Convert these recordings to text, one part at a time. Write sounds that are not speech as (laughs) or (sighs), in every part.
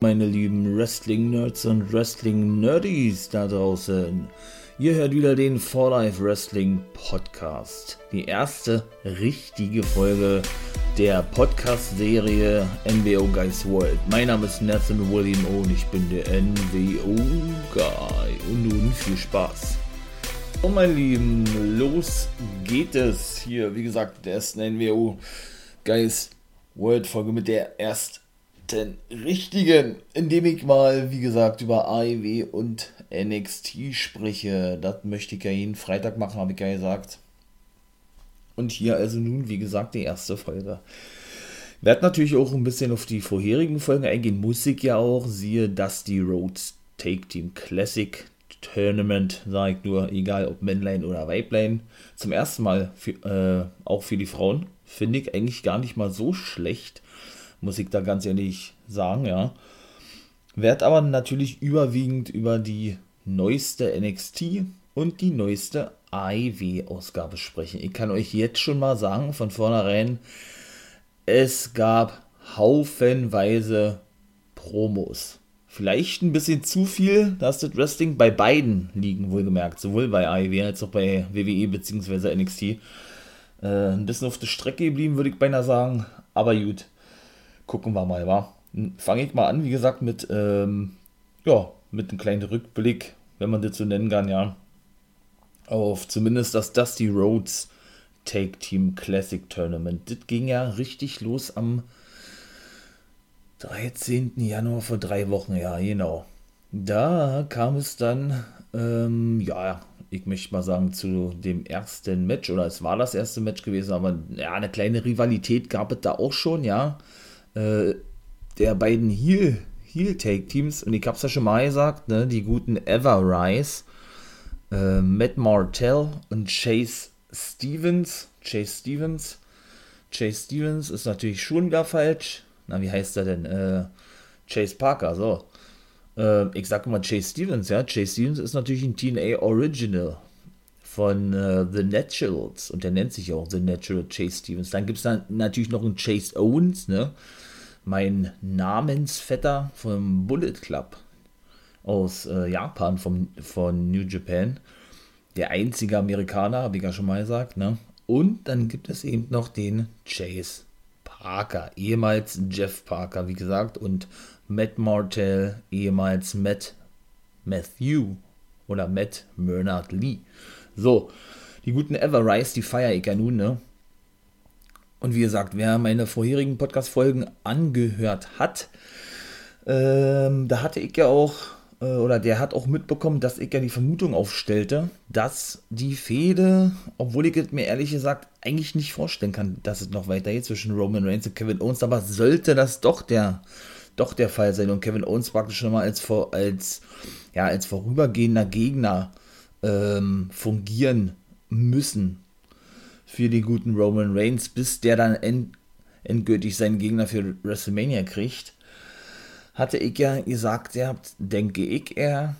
Meine lieben Wrestling-Nerds und Wrestling-Nerdies da draußen. Ihr hört wieder den For Life Wrestling Podcast. Die erste richtige Folge der Podcast-Serie NWO Guys World. Mein Name ist Nathan William O und ich bin der NWO Guy. Und nun viel Spaß. Und meine Lieben, los geht es hier. Wie gesagt, der ersten NWO Guys World Folge mit der ersten den richtigen, indem ich mal, wie gesagt, über AEW und NXT spreche. Das möchte ich ja jeden Freitag machen, habe ich ja gesagt. Und hier also nun, wie gesagt, die erste Folge. Ich werde natürlich auch ein bisschen auf die vorherigen Folgen eingehen, muss ich ja auch. Siehe Dusty Rhodes Take Team Classic Tournament, sage ich nur, egal ob Männlein oder Weiblein. Zum ersten Mal für, äh, auch für die Frauen. Finde ich eigentlich gar nicht mal so schlecht muss ich da ganz ehrlich sagen, ja. Werd aber natürlich überwiegend über die neueste NXT und die neueste AIW-Ausgabe sprechen. Ich kann euch jetzt schon mal sagen, von vornherein, es gab haufenweise Promos. Vielleicht ein bisschen zu viel, dass das Wrestling bei beiden liegen, wohlgemerkt. Sowohl bei AIW als auch bei WWE bzw. NXT. Äh, ein bisschen auf der Strecke geblieben, würde ich beinahe sagen. Aber gut gucken wir mal, wa? Fange ich mal an, wie gesagt, mit, ähm, ja, mit einem kleinen Rückblick, wenn man das so nennen kann, ja, auf zumindest das Dusty Rhodes Take Team Classic Tournament. Das ging ja richtig los am 13. Januar vor drei Wochen, ja, genau. Da kam es dann, ähm, ja, ich möchte mal sagen, zu dem ersten Match, oder es war das erste Match gewesen, aber ja, eine kleine Rivalität gab es da auch schon, ja äh, der beiden Heel, Heel-Take-Teams, und ich hab's ja schon mal gesagt, ne, die guten Ever-Rise, äh, Matt Martell und Chase Stevens. Chase Stevens. Chase Stevens ist natürlich schon wieder falsch. Na, wie heißt er denn? Äh, Chase Parker, so. Äh, ich sag mal Chase Stevens, ja. Chase Stevens ist natürlich ein TNA Original von äh, The Naturals und der nennt sich auch The Natural Chase Stevens. Dann gibt es dann natürlich noch einen Chase Owens, ne? mein Namensvetter vom Bullet Club aus äh, Japan, vom, von New Japan. Der einzige Amerikaner, habe ich ja schon mal gesagt. Ne? Und dann gibt es eben noch den Chase Parker, ehemals Jeff Parker, wie gesagt, und Matt Martell, ehemals Matt Matthew oder Matt Bernard Lee. So, die guten Everrise, die feiere ich ja nun, ne? Und wie gesagt, wer meine vorherigen Podcast-Folgen angehört hat, ähm, da hatte ich ja auch, äh, oder der hat auch mitbekommen, dass ich ja die Vermutung aufstellte, dass die Fehde, obwohl ich es mir ehrlich gesagt eigentlich nicht vorstellen kann, dass es noch weitergeht zwischen Roman Reigns und Kevin Owens, aber sollte das doch der, doch der Fall sein und Kevin Owens praktisch schon mal als, als, ja, als vorübergehender Gegner ähm, fungieren müssen für den guten Roman Reigns, bis der dann end, endgültig seinen Gegner für WrestleMania kriegt, hatte ich ja gesagt, ihr habt, denke ich eher,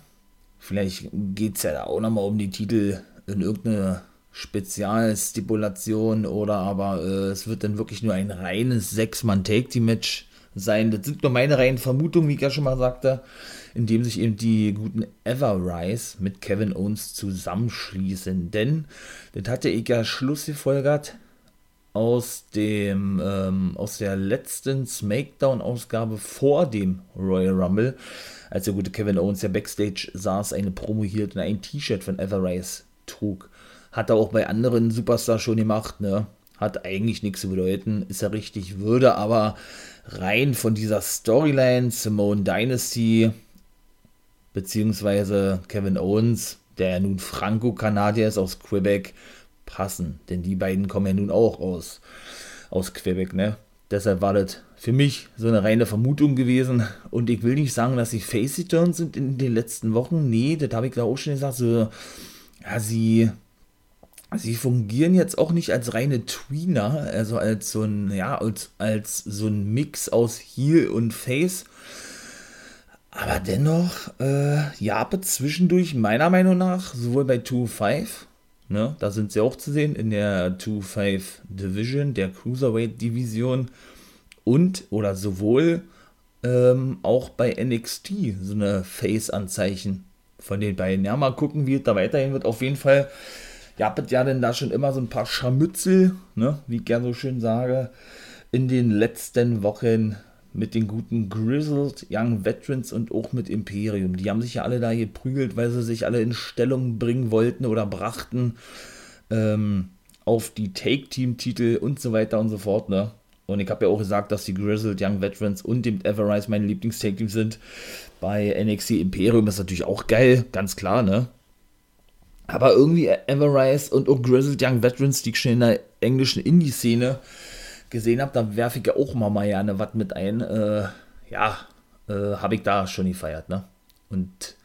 vielleicht geht es ja da auch nochmal um die Titel in irgendeine Spezialstipulation oder aber äh, es wird dann wirklich nur ein reines Sechs-Mann-Take-Team-Match sein. Das sind nur meine reinen Vermutungen, wie ich ja schon mal sagte in dem sich eben die guten Everrise mit Kevin Owens zusammenschließen. Denn das hatte ich ja schlussgefolgert aus dem ähm, aus der letzten Smackdown-Ausgabe vor dem Royal Rumble, als der gute Kevin Owens ja Backstage saß, eine Promo hielt und ein T-Shirt von Everrise trug. Hat er auch bei anderen Superstars schon gemacht, ne? Hat eigentlich nichts zu bedeuten, ist ja richtig, würde aber rein von dieser Storyline Simone Dynasty beziehungsweise Kevin Owens, der ja nun Franco-Kanadier ist aus Quebec, passen. Denn die beiden kommen ja nun auch aus, aus Quebec, ne? Deshalb war das für mich so eine reine Vermutung gewesen. Und ich will nicht sagen, dass sie face turns sind in den letzten Wochen. Nee, das habe ich da auch schon gesagt. So, ja, sie, sie fungieren jetzt auch nicht als reine Tweener, also als so ein, ja, als, als so ein Mix aus Heel und Face aber dennoch, äh, Jape zwischendurch meiner Meinung nach, sowohl bei 2-5, ne, da sind sie auch zu sehen, in der 2-5 Division, der Cruiserweight Division und oder sowohl ähm, auch bei NXT so eine Face-Anzeichen von den beiden. Ja, mal gucken, wie es da weiterhin wird. Auf jeden Fall ja, habt ja denn da schon immer so ein paar Scharmützel, ne, wie ich gerne so schön sage, in den letzten Wochen mit den guten Grizzled Young Veterans und auch mit Imperium. Die haben sich ja alle da geprügelt, weil sie sich alle in Stellung bringen wollten oder brachten ähm, auf die Take-Team-Titel und so weiter und so fort, ne? Und ich habe ja auch gesagt, dass die Grizzled Young Veterans und dem Everrise meine Lieblings-Take-Teams sind. Bei NXT Imperium ist natürlich auch geil, ganz klar, ne? Aber irgendwie Everrise und auch Grizzled Young Veterans, die schon in der englischen Indie-Szene gesehen habe, da werfe ich ja auch mal, mal gerne was mit ein. Äh, ja, äh, habe ich da schon gefeiert, ne? Und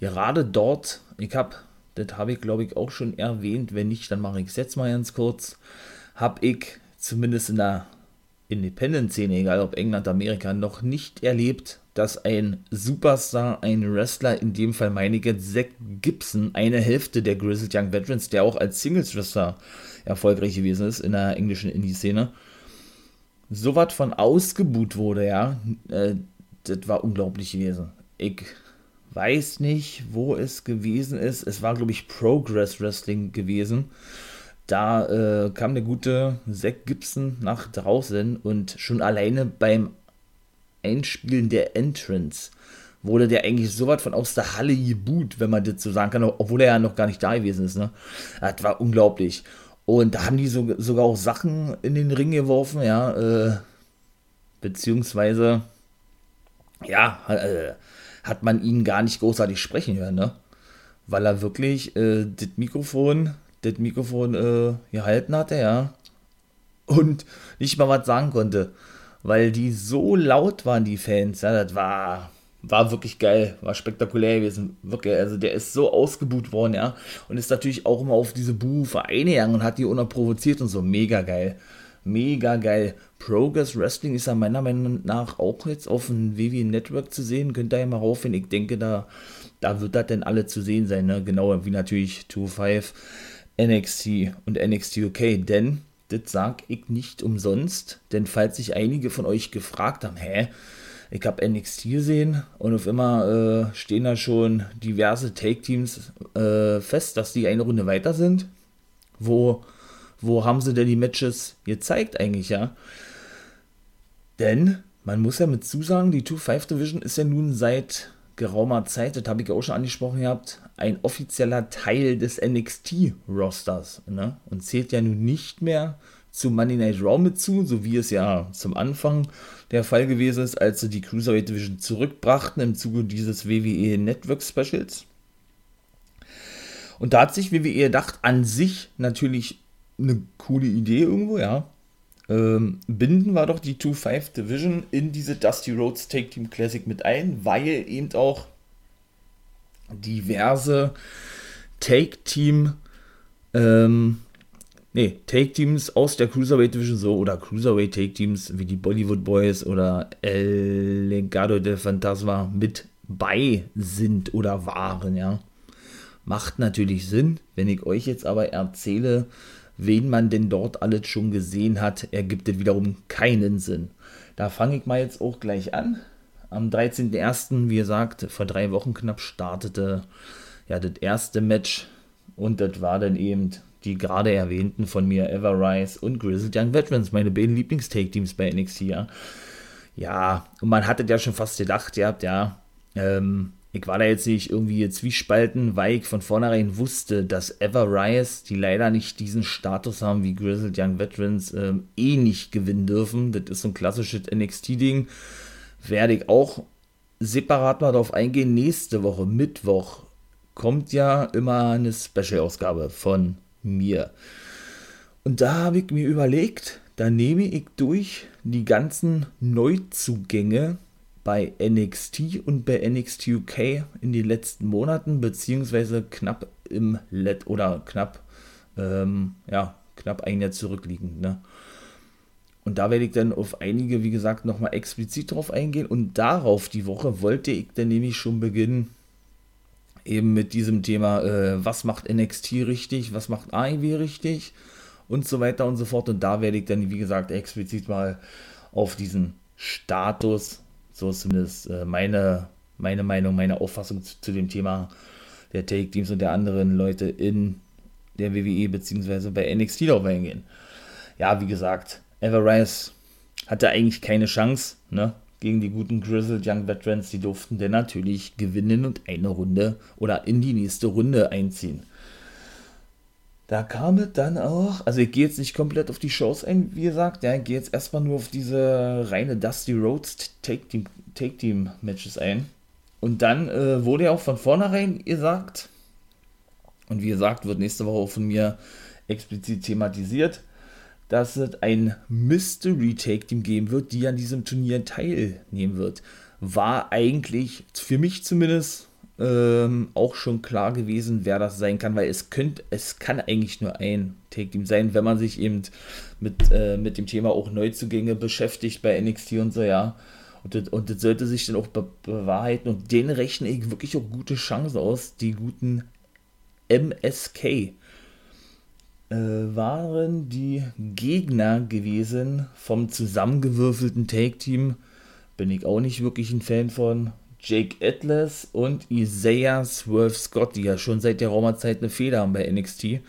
gerade dort, ich habe, das habe ich glaube ich auch schon erwähnt, wenn nicht, dann mache ich es jetzt mal ganz kurz, habe ich zumindest in der Independent-Szene, egal ob England, Amerika, noch nicht erlebt, dass ein Superstar, ein Wrestler, in dem Fall meine ich jetzt Zack Gibson, eine Hälfte der Grizzled Young Veterans, der auch als Singles-Wrestler erfolgreich gewesen ist in der englischen Indie-Szene, so was von ausgebuht wurde, ja, äh, das war unglaublich gewesen. Ich weiß nicht, wo es gewesen ist. Es war, glaube ich, Progress Wrestling gewesen. Da äh, kam der gute Zack Gibson nach draußen und schon alleine beim Einspielen der Entrance wurde der eigentlich so weit von aus der Halle geboot, wenn man das so sagen kann, obwohl er ja noch gar nicht da gewesen ist. Ne? Das war unglaublich. Und da haben die so, sogar auch Sachen in den Ring geworfen, ja, äh, beziehungsweise, ja, äh, hat man ihn gar nicht großartig sprechen hören, ne? Weil er wirklich äh, das Mikrofon das Mikrofon äh, gehalten hatte, ja. Und nicht mal was sagen konnte. Weil die so laut waren, die Fans. Ja, das war, war wirklich geil, war spektakulär gewesen. Wirklich, also der ist so ausgebuht worden, ja. Und ist natürlich auch immer auf diese Bu-Vereine gegangen und hat die provoziert und so. Mega geil. Mega geil. Progress Wrestling ist ja meiner Meinung nach auch jetzt auf dem WWE Network zu sehen. Könnt ihr ja mal raufgehen. Ich denke, da, da wird das denn alle zu sehen sein, ne? Genau wie natürlich 2-5 NXT und NXT UK, denn das sag ich nicht umsonst, denn falls sich einige von euch gefragt haben, hä, ich habe NXT gesehen und auf immer äh, stehen da schon diverse Take-Teams äh, fest, dass die eine Runde weiter sind. Wo, wo haben sie denn die Matches gezeigt eigentlich, ja? Denn man muss ja mit zusagen, die 2-5 Division ist ja nun seit geraumer Zeit, das habe ich auch schon angesprochen gehabt, ein offizieller Teil des NXT-Rosters ne? und zählt ja nun nicht mehr zu Monday Night Raw mit zu, so wie es ja zum Anfang der Fall gewesen ist, als sie die Cruiserweight Division zurückbrachten im Zuge dieses WWE Network Specials. Und da hat sich WWE gedacht, an sich natürlich eine coole Idee irgendwo, ja. Ähm, binden wir doch die 2-5 Division in diese Dusty Rhodes Take Team Classic mit ein, weil eben auch diverse Take-Team, ähm, nee, Take-Teams aus der Cruiserweight Division so oder Cruiserweight Take-Teams wie die Bollywood Boys oder El Legado del Fantasma mit bei sind oder waren, ja. Macht natürlich Sinn, wenn ich euch jetzt aber erzähle, wen man denn dort alles schon gesehen hat, ergibt es wiederum keinen Sinn. Da fange ich mal jetzt auch gleich an. Am 13.01., wie gesagt, vor drei Wochen knapp startete ja das erste Match und das war dann eben die gerade erwähnten von mir Everrise und Grizzled Young Veterans, meine beiden Lieblings-Take-Teams bei NXT, ja. Ja, und man hatte ja schon fast gedacht, ihr habt ja, ähm, ich war da jetzt nicht irgendwie zwiespalten, weil ich von vornherein wusste, dass Everrise, die leider nicht diesen Status haben wie Grizzled Young Veterans, ähm, eh nicht gewinnen dürfen. Das ist so ein klassisches NXT-Ding werde ich auch separat mal darauf eingehen. Nächste Woche, Mittwoch, kommt ja immer eine Special-Ausgabe von mir. Und da habe ich mir überlegt, da nehme ich durch die ganzen Neuzugänge bei NXT und bei NXT UK in den letzten Monaten, beziehungsweise knapp im Let oder knapp, ähm, ja, knapp ein Jahr zurückliegend, ne? Und da werde ich dann auf einige, wie gesagt, nochmal explizit drauf eingehen. Und darauf die Woche wollte ich dann nämlich schon beginnen, eben mit diesem Thema, äh, was macht NXT richtig, was macht AEW richtig und so weiter und so fort. Und da werde ich dann, wie gesagt, explizit mal auf diesen Status So ist zumindest äh, meine, meine Meinung, meine Auffassung zu, zu dem Thema der Take-Teams und der anderen Leute in der WWE bzw. bei NXT darauf eingehen. Ja, wie gesagt, Everrise hatte eigentlich keine Chance ne, gegen die guten Grizzled Young Veterans. Die durften dann natürlich gewinnen und eine Runde oder in die nächste Runde einziehen. Da kam es dann auch, also ich gehe jetzt nicht komplett auf die Shows ein, wie gesagt, ja, ich gehe jetzt erstmal nur auf diese reine Dusty Rhodes Take-Team-Matches Take ein. Und dann äh, wurde ja auch von vornherein gesagt, und wie gesagt, wird nächste Woche auch von mir explizit thematisiert, dass es ein Mystery Take Team geben wird, die an diesem Turnier teilnehmen wird. War eigentlich für mich zumindest ähm, auch schon klar gewesen, wer das sein kann, weil es könnte, es kann eigentlich nur ein Take Team sein, wenn man sich eben mit, äh, mit dem Thema auch Neuzugänge beschäftigt bei NXT und so, ja. Und das, und das sollte sich dann auch be bewahrheiten und denen rechne ich wirklich auch gute Chancen aus, die guten MSK waren die Gegner gewesen vom zusammengewürfelten Take-Team. Bin ich auch nicht wirklich ein Fan von. Jake Atlas und Isaiah Swerve Scott, die ja schon seit der Raumerzeit eine Feder haben bei NXT.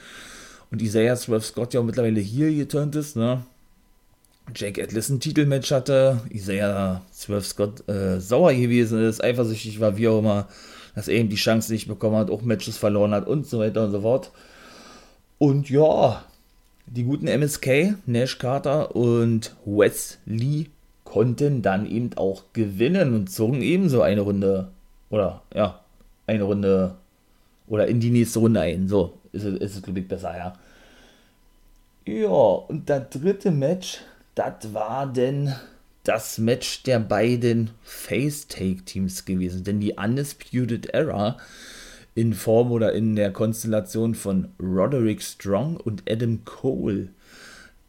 Und Isaiah Swerve Scott ja auch mittlerweile hier geturnt ist, ne? Jake Atlas ein Titelmatch hatte, Isaiah Swerve Scott äh, sauer gewesen ist, eifersüchtig war, wie auch immer dass er eben die Chance nicht bekommen hat, auch Matches verloren hat und so weiter und so fort. Und ja, die guten MSK, Nash Carter und Wesley konnten dann eben auch gewinnen und zogen ebenso eine Runde oder ja, eine Runde oder in die nächste Runde ein. So ist es, ist es glaube ich, besser, ja. Ja, und das dritte Match, das war denn das Match der beiden Face-Take-Teams gewesen. Denn die Undisputed Era in Form oder in der Konstellation von Roderick Strong und Adam Cole,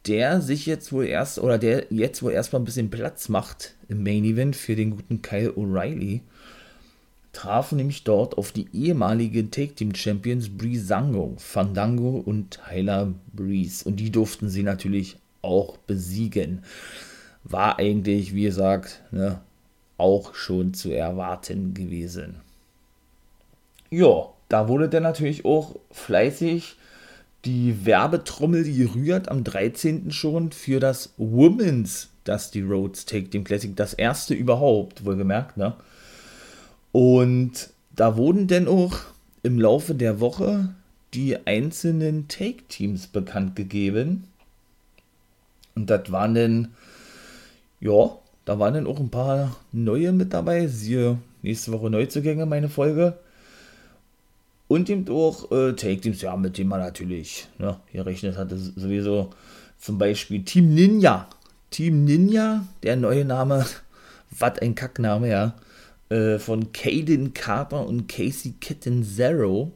der sich jetzt wohl erst oder der jetzt wohl erstmal ein bisschen Platz macht im Main Event für den guten Kyle O'Reilly, trafen nämlich dort auf die ehemaligen Take Team Champions Breezango, Fandango und Tyler Breeze. Und die durften sie natürlich auch besiegen war eigentlich, wie gesagt, ne, auch schon zu erwarten gewesen. Ja, da wurde dann natürlich auch fleißig die Werbetrommel gerührt am 13. schon für das Women's Dusty Roads Take Team Classic, das erste überhaupt, wohlgemerkt, ne? Und da wurden dann auch im Laufe der Woche die einzelnen Take Teams bekannt gegeben. Und das waren dann ja, da waren dann auch ein paar neue mit dabei. Siehe nächste Woche Neuzugänge, meine Folge. Und eben auch äh, Take Teams, ja, mit dem man natürlich ne, gerechnet hatte. Sowieso zum Beispiel Team Ninja. Team Ninja, der neue Name, (laughs) was ein Kackname, ja. Äh, von Caden Carter und Casey Kitten Zero.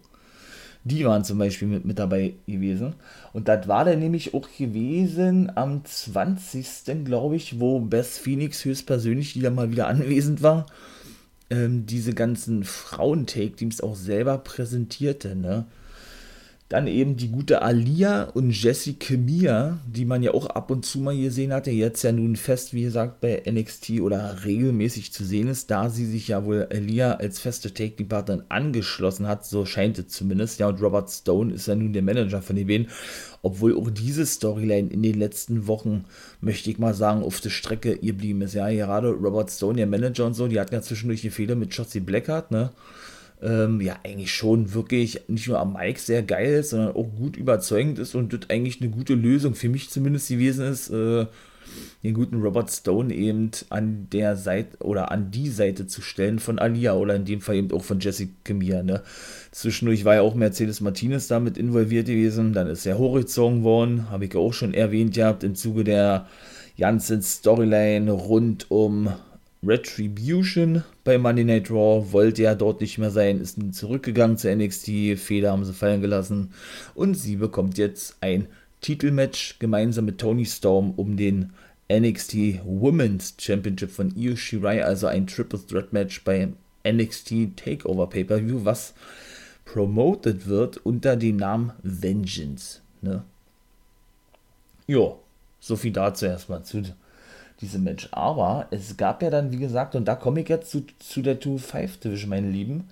Die waren zum Beispiel mit, mit dabei gewesen. Und das war dann nämlich auch gewesen am 20. glaube ich, wo Beth Phoenix höchstpersönlich, die da mal wieder anwesend war, ähm, diese ganzen Frauen-Take-Teams auch selber präsentierte. Ne? Dann eben die gute Alia und Jessica Mia, die man ja auch ab und zu mal gesehen hatte, jetzt ja nun fest, wie gesagt, bei NXT oder regelmäßig zu sehen ist, da sie sich ja wohl Alia als feste Take-Partnerin angeschlossen hat, so scheint es zumindest. Ja, und Robert Stone ist ja nun der Manager von den beiden, obwohl auch diese Storyline in den letzten Wochen, möchte ich mal sagen, auf der Strecke geblieben ist. Ja, gerade Robert Stone, der Manager und so, die hatten ja zwischendurch die Fehler mit Shotzi Blackheart, ne? Ähm, ja eigentlich schon wirklich nicht nur am Mike sehr geil ist, sondern auch gut überzeugend ist und das eigentlich eine gute Lösung für mich zumindest gewesen ist, äh, den guten Robert Stone eben an der Seite oder an die Seite zu stellen von Alia oder in dem Fall eben auch von Jessica Mia. Ne? Zwischendurch war ja auch Mercedes Martinez damit involviert gewesen, dann ist er hochgezogen worden, habe ich auch schon erwähnt gehabt, im Zuge der ganzen Storyline rund um Retribution bei Monday Night Raw, wollte ja dort nicht mehr sein, ist zurückgegangen zu NXT, Fehler haben sie fallen gelassen und sie bekommt jetzt ein Titelmatch gemeinsam mit Tony Storm um den NXT Women's Championship von Io Shirai, also ein Triple Threat Match bei NXT Takeover Pay-Per-View, was promoted wird unter dem Namen Vengeance. Ne? Ja, so viel dazu erstmal zu diesem Match. Aber es gab ja dann, wie gesagt, und da komme ich jetzt zu, zu der 2-5 Division, meine Lieben.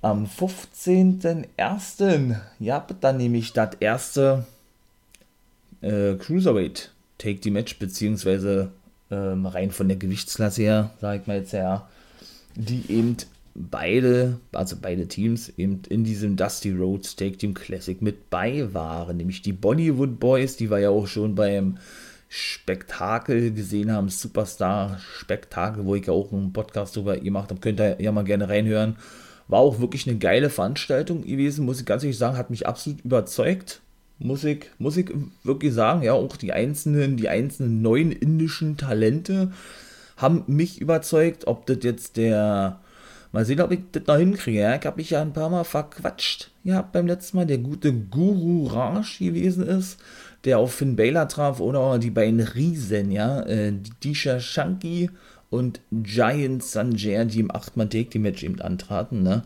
Am 15.01. Ja, dann nehme ich das erste äh, Cruiserweight Take the Match, beziehungsweise ähm, rein von der Gewichtsklasse her, sage ich mal jetzt ja, die eben beide, also beide Teams, eben in diesem Dusty Roads Take Team Classic mit bei waren, nämlich die Bollywood Boys, die wir ja auch schon beim Spektakel gesehen haben, Superstar Spektakel, wo ich ja auch einen Podcast drüber gemacht habe, könnt ihr ja mal gerne reinhören. War auch wirklich eine geile Veranstaltung gewesen, muss ich ganz ehrlich sagen, hat mich absolut überzeugt. Muss ich, muss ich wirklich sagen, ja, auch die einzelnen, die einzelnen neuen indischen Talente haben mich überzeugt, ob das jetzt der, mal sehen, ob ich das noch hinkriege, ja, ich habe mich ja ein paar Mal verquatscht, ja, beim letzten Mal, der gute Guru Raj gewesen ist, der auf Finn Baylor traf, oder die beiden Riesen, ja, äh, Disha Shanky und Giant Sanjay, die im 8-Man-Take-Match eben antraten, ne?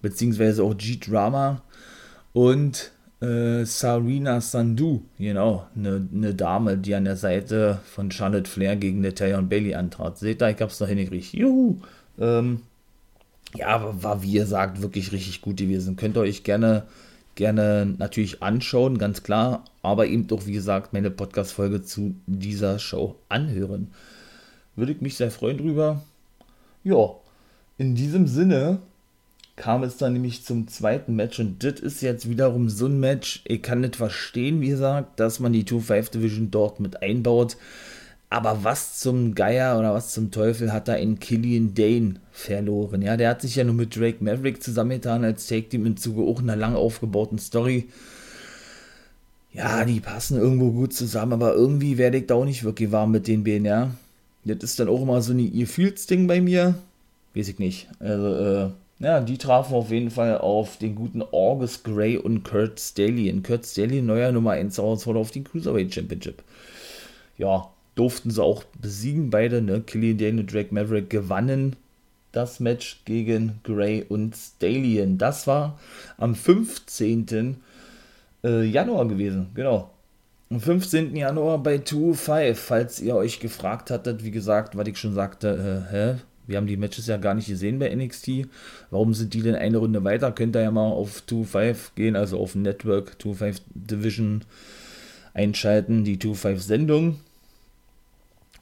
Beziehungsweise auch G-Drama und äh, Sarina Sandu, genau, eine ne Dame, die an der Seite von Charlotte Flair gegen Natalia und Bailey antrat. Seht ihr, ich hab's noch hingekriegt. Juhu! Ähm, ja, war wie ihr sagt wirklich richtig gut gewesen. Könnt ihr euch gerne, gerne natürlich anschauen, ganz klar, aber eben doch, wie gesagt, meine Podcast-Folge zu dieser Show anhören. Würde ich mich sehr freuen drüber. Ja, in diesem Sinne kam es dann nämlich zum zweiten Match und das ist jetzt wiederum so ein Match, ich kann nicht verstehen, wie gesagt, dass man die 2-5 Division dort mit einbaut. Aber was zum Geier oder was zum Teufel hat da in Killian Dane verloren? Ja, der hat sich ja nur mit Drake Maverick zusammengetan als Take Team im Zuge auch einer lang aufgebauten Story. Ja, die passen irgendwo gut zusammen, aber irgendwie werde ich da auch nicht wirklich warm mit den beiden, ja. Das ist dann auch immer so ein Ihr-Fields-Ding bei mir. Weiß ich nicht. Also, äh, ja, die trafen auf jeden Fall auf den guten August Gray und Kurt Stallion. Kurt Stallion, neuer Nummer 1 Herausforderer auf die Cruiserweight Championship. Ja, durften sie auch besiegen, beide, ne? Killian Dane und Drake Maverick gewannen das Match gegen Gray und Stallion. Das war am 15. Äh, Januar gewesen, genau. Am 15. Januar bei 2-5, falls ihr euch gefragt hattet, wie gesagt, was ich schon sagte, äh, hä, wir haben die Matches ja gar nicht gesehen bei NXT. Warum sind die denn eine Runde weiter? Könnt ihr ja mal auf 2-5 gehen, also auf Network 2-5 Division einschalten, die 2-5 Sendung.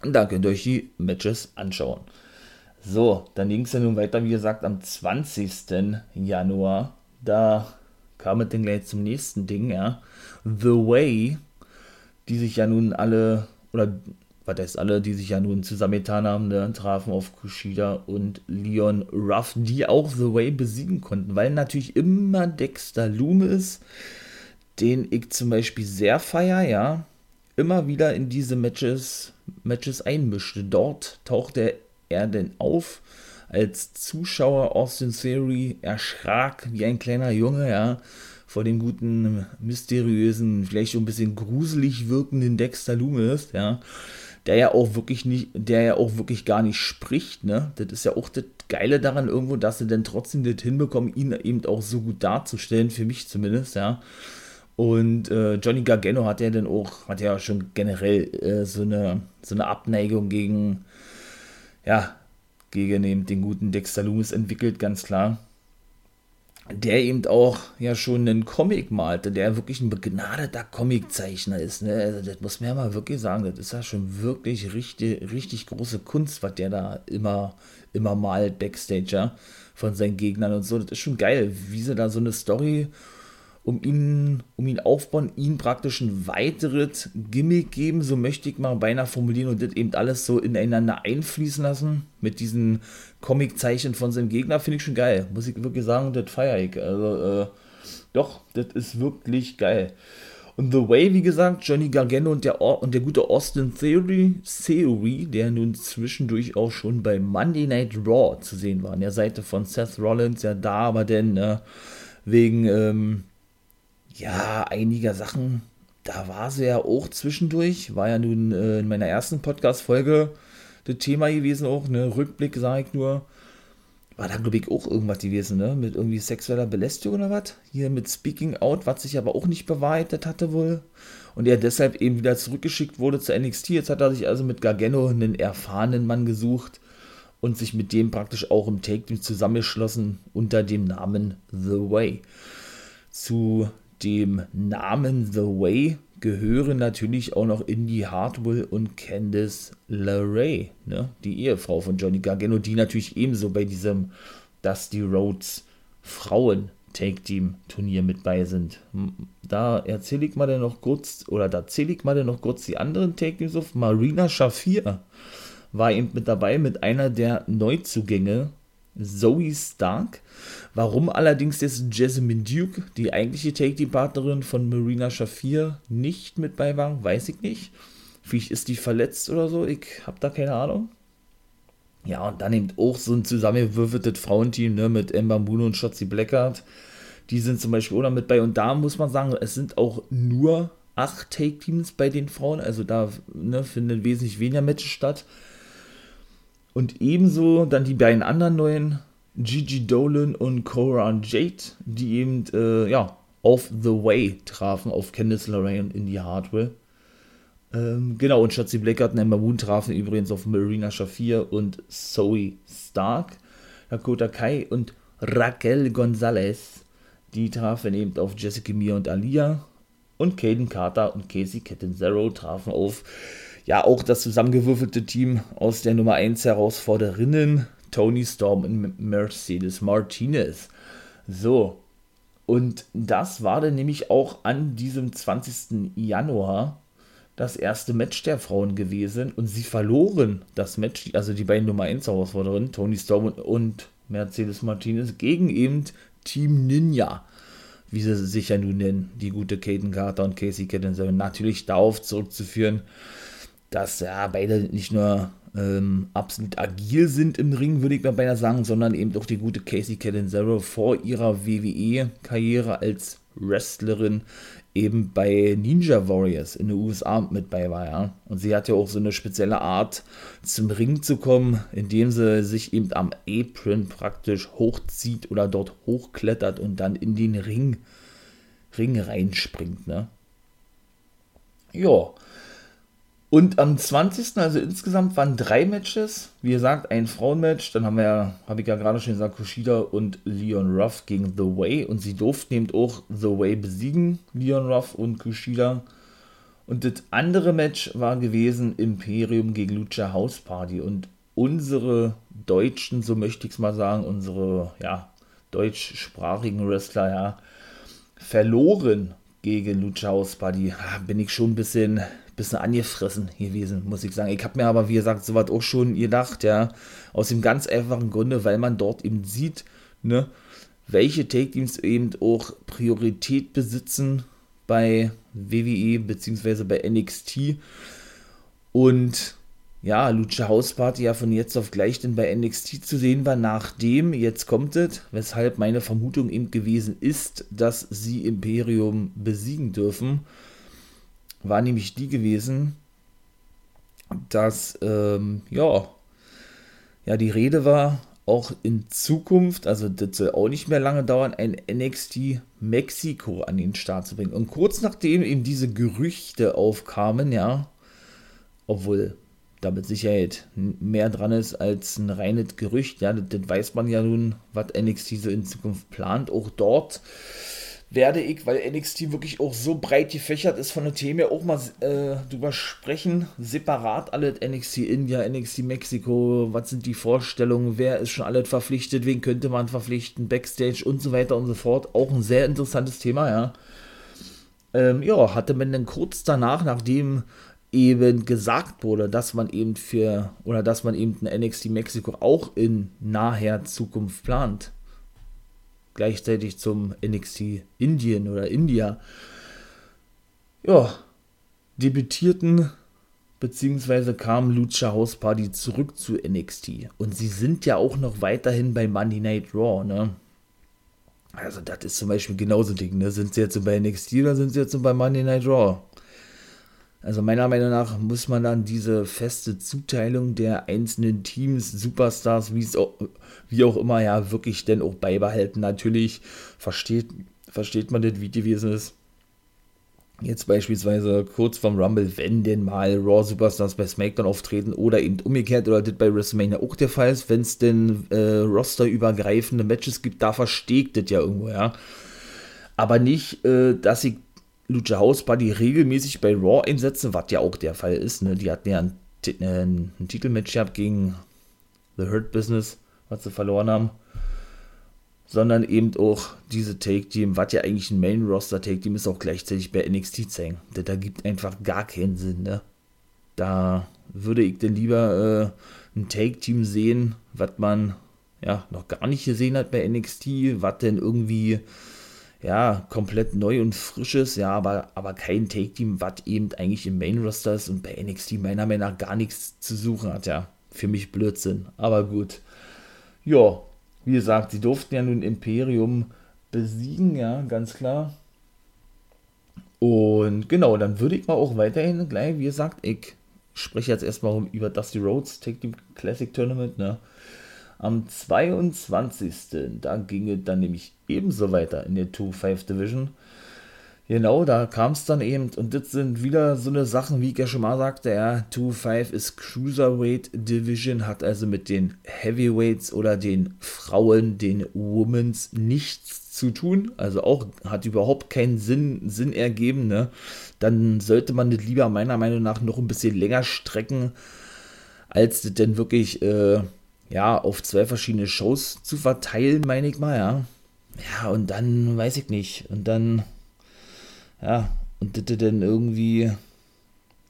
Und da könnt ihr euch die Matches anschauen. So, dann ging es ja nun weiter, wie gesagt, am 20. Januar. Da es dann gleich zum nächsten Ding, ja. The Way, die sich ja nun alle, oder was heißt alle, die sich ja nun zusammengetan haben, ne, trafen auf Kushida und Leon Ruff, die auch The Way besiegen konnten, weil natürlich immer Dexter Loomis, den ich zum Beispiel sehr feier, ja, immer wieder in diese Matches, Matches einmischte. Dort tauchte er denn auf als Zuschauer Austin Theory, erschrak wie ein kleiner Junge, ja, vor dem guten, mysteriösen, vielleicht schon ein bisschen gruselig wirkenden Dexter Loomis, ja der ja auch wirklich nicht, der ja auch wirklich gar nicht spricht, ne? Das ist ja auch das Geile daran irgendwo, dass sie dann trotzdem das hinbekommen, ihn eben auch so gut darzustellen, für mich zumindest, ja. Und äh, Johnny Gargano hat ja dann auch, hat ja schon generell äh, so, eine, so eine Abneigung gegen, ja, gegen den, den guten Dexter Loomis entwickelt, ganz klar der eben auch ja schon einen Comic malte, der wirklich ein begnadeter Comiczeichner ist. Ne? Also das muss man ja mal wirklich sagen, das ist ja schon wirklich richtig, richtig große Kunst, was der da immer, immer malt Backstage ja, von seinen Gegnern und so. Das ist schon geil, wie sie da so eine Story um ihn, um ihn aufbauen, ihm praktisch ein weiteres Gimmick geben, so möchte ich mal beinahe formulieren und das eben alles so ineinander einfließen lassen mit diesen Comiczeichen von seinem Gegner, finde ich schon geil. Muss ich wirklich sagen, das feiere ich. Also, äh, doch, das ist wirklich geil. Und The Way, wie gesagt, Johnny Gargano und der, und der gute Austin Theory, Theory, der nun zwischendurch auch schon bei Monday Night Raw zu sehen war, an der Seite von Seth Rollins, ja da, aber denn äh, wegen, ähm, ja, einiger Sachen, da war sie ja auch zwischendurch, war ja nun äh, in meiner ersten Podcast-Folge das Thema gewesen auch, ne, Rückblick sage ich nur, war da, glaube ich, auch irgendwas gewesen, ne? Mit irgendwie sexueller Belästigung oder was? Hier mit Speaking Out, was sich aber auch nicht bewahrheitet hatte wohl. Und er deshalb eben wieder zurückgeschickt wurde zu NXT. Jetzt hat er sich also mit Gargano einen erfahrenen Mann gesucht und sich mit dem praktisch auch im Take-Team zusammengeschlossen unter dem Namen The Way. Zu dem Namen The Way gehören natürlich auch noch Indy Hartwell und Candice LeRae, ne? die Ehefrau von Johnny Gargano, die natürlich ebenso bei diesem Dusty Rhodes Frauen Take Team Turnier mit bei sind. Da erzähle ich mal dann noch kurz, oder da zähle ich mal dann noch kurz die anderen Take Teams auf. Marina Shafir war eben mit dabei mit einer der Neuzugänge Zoe Stark. Warum allerdings jetzt Jasmine Duke, die eigentliche Take-Team-Partnerin von Marina Shafir, nicht mit bei war, weiß ich nicht. Vielleicht ist die verletzt oder so, ich habe da keine Ahnung. Ja, und dann eben auch so ein zusammengewürfeltes Frauenteam ne, mit Ember Moon und Shotzi Blackheart. Die sind zum Beispiel auch noch mit bei. Und da muss man sagen, es sind auch nur acht Take-Teams bei den Frauen. Also da ne, finden wesentlich weniger Matches statt. Und ebenso dann die beiden anderen neuen, Gigi Dolan und Cora Jade, die eben äh, ja, auf The Way trafen, auf Candice LeRae in die Hardware. Ähm, genau, und Schatzi Blackard und Emma Moon trafen übrigens auf Marina Shafir und Zoe Stark. Dakota Kai und Raquel Gonzalez, die trafen eben auf Jessica Mia und Alia. Und Caden Carter und Casey Catanzaro trafen auf ja auch das zusammengewürfelte Team aus der Nummer 1 Herausforderinnen, Tony Storm und Mercedes Martinez. So, und das war dann nämlich auch an diesem 20. Januar das erste Match der Frauen gewesen und sie verloren das Match, also die beiden Nummer 1 Herausforderinnen, Tony Storm und Mercedes Martinez, gegen eben Team Ninja, wie sie sich ja nun nennen, die gute Kaden Carter und Casey Catanzaro. Natürlich darauf zurückzuführen, dass ja beide nicht nur ähm, absolut agil sind im Ring, würde ich mal beinahe sagen, sondern eben auch die gute Casey Catanzaro vor ihrer WWE-Karriere als Wrestlerin eben bei Ninja Warriors in den USA mit bei war, ja. Und sie hat ja auch so eine spezielle Art, zum Ring zu kommen, indem sie sich eben am Apron praktisch hochzieht oder dort hochklettert und dann in den Ring, Ring reinspringt, ne. Ja, und am 20. also insgesamt waren drei Matches. Wie gesagt, ein Frauenmatch. Dann haben wir habe ich ja gerade schon gesagt, Kushida und Leon Ruff gegen The Way. Und sie durften eben auch The Way besiegen, Leon Ruff und Kushida. Und das andere Match war gewesen Imperium gegen Lucha House Party. Und unsere Deutschen, so möchte ich es mal sagen, unsere ja, deutschsprachigen Wrestler, ja, verloren gegen Lucha House Party. Bin ich schon ein bisschen bisschen angefressen gewesen, muss ich sagen. Ich habe mir aber, wie gesagt, sowas auch schon gedacht, ja, aus dem ganz einfachen Grunde, weil man dort eben sieht, ne, welche Take-Teams eben auch Priorität besitzen bei WWE bzw. bei NXT. Und ja, Lucha House Party ja von jetzt auf gleich denn bei NXT zu sehen war, nachdem, jetzt kommt es, weshalb meine Vermutung eben gewesen ist, dass sie Imperium besiegen dürfen war nämlich die gewesen, dass ähm, ja, ja, die Rede war, auch in Zukunft, also das soll auch nicht mehr lange dauern, ein NXT Mexiko an den Start zu bringen. Und kurz nachdem eben diese Gerüchte aufkamen, ja, obwohl da mit Sicherheit mehr dran ist als ein reines Gerücht, ja, das, das weiß man ja nun, was NXT so in Zukunft plant. Auch dort werde ich, weil NXT wirklich auch so breit gefächert ist von den Themen ja auch mal äh, drüber sprechen. Separat alle NXT India, NXT Mexiko, was sind die Vorstellungen, wer ist schon alles verpflichtet, wen könnte man verpflichten, Backstage und so weiter und so fort. Auch ein sehr interessantes Thema, ja. Ähm, ja, hatte man dann kurz danach, nachdem eben gesagt wurde, dass man eben für, oder dass man eben ein NXT Mexiko auch in naher Zukunft plant gleichzeitig zum NXT Indien oder India, ja, debütierten beziehungsweise kam Lucha House Party zurück zu NXT. Und sie sind ja auch noch weiterhin bei Monday Night Raw, ne? Also, das ist zum Beispiel genauso Ding, ne? Sind sie jetzt bei NXT oder sind sie jetzt bei Monday Night Raw? Also meiner Meinung nach muss man dann diese feste Zuteilung der einzelnen Teams, Superstars, auch, wie auch immer, ja, wirklich denn auch beibehalten. Natürlich versteht, versteht man das, wie gewesen ist. Jetzt beispielsweise kurz vorm Rumble, wenn denn mal Raw Superstars bei SmackDown auftreten oder eben umgekehrt oder das bei WrestleMania auch der Fall ist, wenn es denn äh, rosterübergreifende Matches gibt, da versteht das ja irgendwo, ja. Aber nicht, äh, dass ich Lucha House Party regelmäßig bei Raw einsetze, was ja auch der Fall ist, ne. Die hatten ja ein, ein, ein Titelmatch gehabt gegen The Hurt Business, was sie verloren haben sondern eben auch diese Take-Team, was ja eigentlich ein Main-Roster-Take-Team ist, auch gleichzeitig bei NXT zeigen. Das ergibt einfach gar keinen Sinn, ne? Da würde ich denn lieber äh, ein Take-Team sehen, was man ja noch gar nicht gesehen hat bei NXT, was denn irgendwie ja komplett neu und frisch ist, ja, aber, aber kein Take-Team, was eben eigentlich im Main-Roster ist und bei NXT meiner Meinung nach gar nichts zu suchen hat, ja. Für mich Blödsinn, aber gut. Ja, wie gesagt, sie durften ja nun Imperium besiegen, ja, ganz klar. Und genau, dann würde ich mal auch weiterhin gleich, wie gesagt, ich spreche jetzt erstmal über Dusty Rhodes Take Team Classic Tournament, ne? Am 22. Da ging es dann nämlich ebenso weiter in der 2-5 Division. Genau, da kam es dann eben, und das sind wieder so eine Sachen, wie ich ja schon mal sagte, ja, 2-5 ist Cruiserweight Division, hat also mit den Heavyweights oder den Frauen, den Womens nichts zu tun, also auch hat überhaupt keinen Sinn, Sinn ergeben, ne? Dann sollte man das lieber meiner Meinung nach noch ein bisschen länger strecken, als das denn wirklich, äh, ja, auf zwei verschiedene Shows zu verteilen, meine ich mal, ja. Ja, und dann weiß ich nicht, und dann ja, und das denn irgendwie,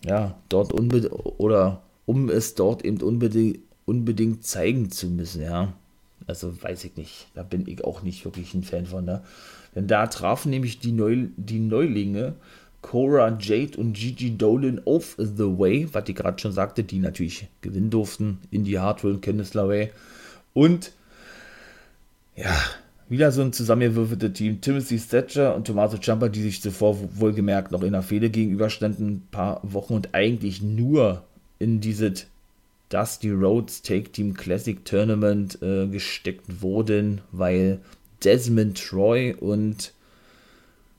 ja, dort unbedingt, oder um es dort eben unbedingt, unbedingt zeigen zu müssen, ja. Also weiß ich nicht, da bin ich auch nicht wirklich ein Fan von, ne? Denn da trafen nämlich die, Neu die Neulinge Cora Jade und Gigi Dolan of the Way, was ich gerade schon sagte, die natürlich gewinnen durften. Indie Hartwell und Candice LeRae. Und ja, wieder so ein zusammengewürfeltes Team. Timothy Thatcher und Tommaso Ciampa, die sich zuvor wohlgemerkt noch in der Fehde gegenüberstanden, ein paar Wochen und eigentlich nur in dieses Dusty Rhodes Take Team Classic Tournament äh, gesteckt wurden, weil Desmond Troy und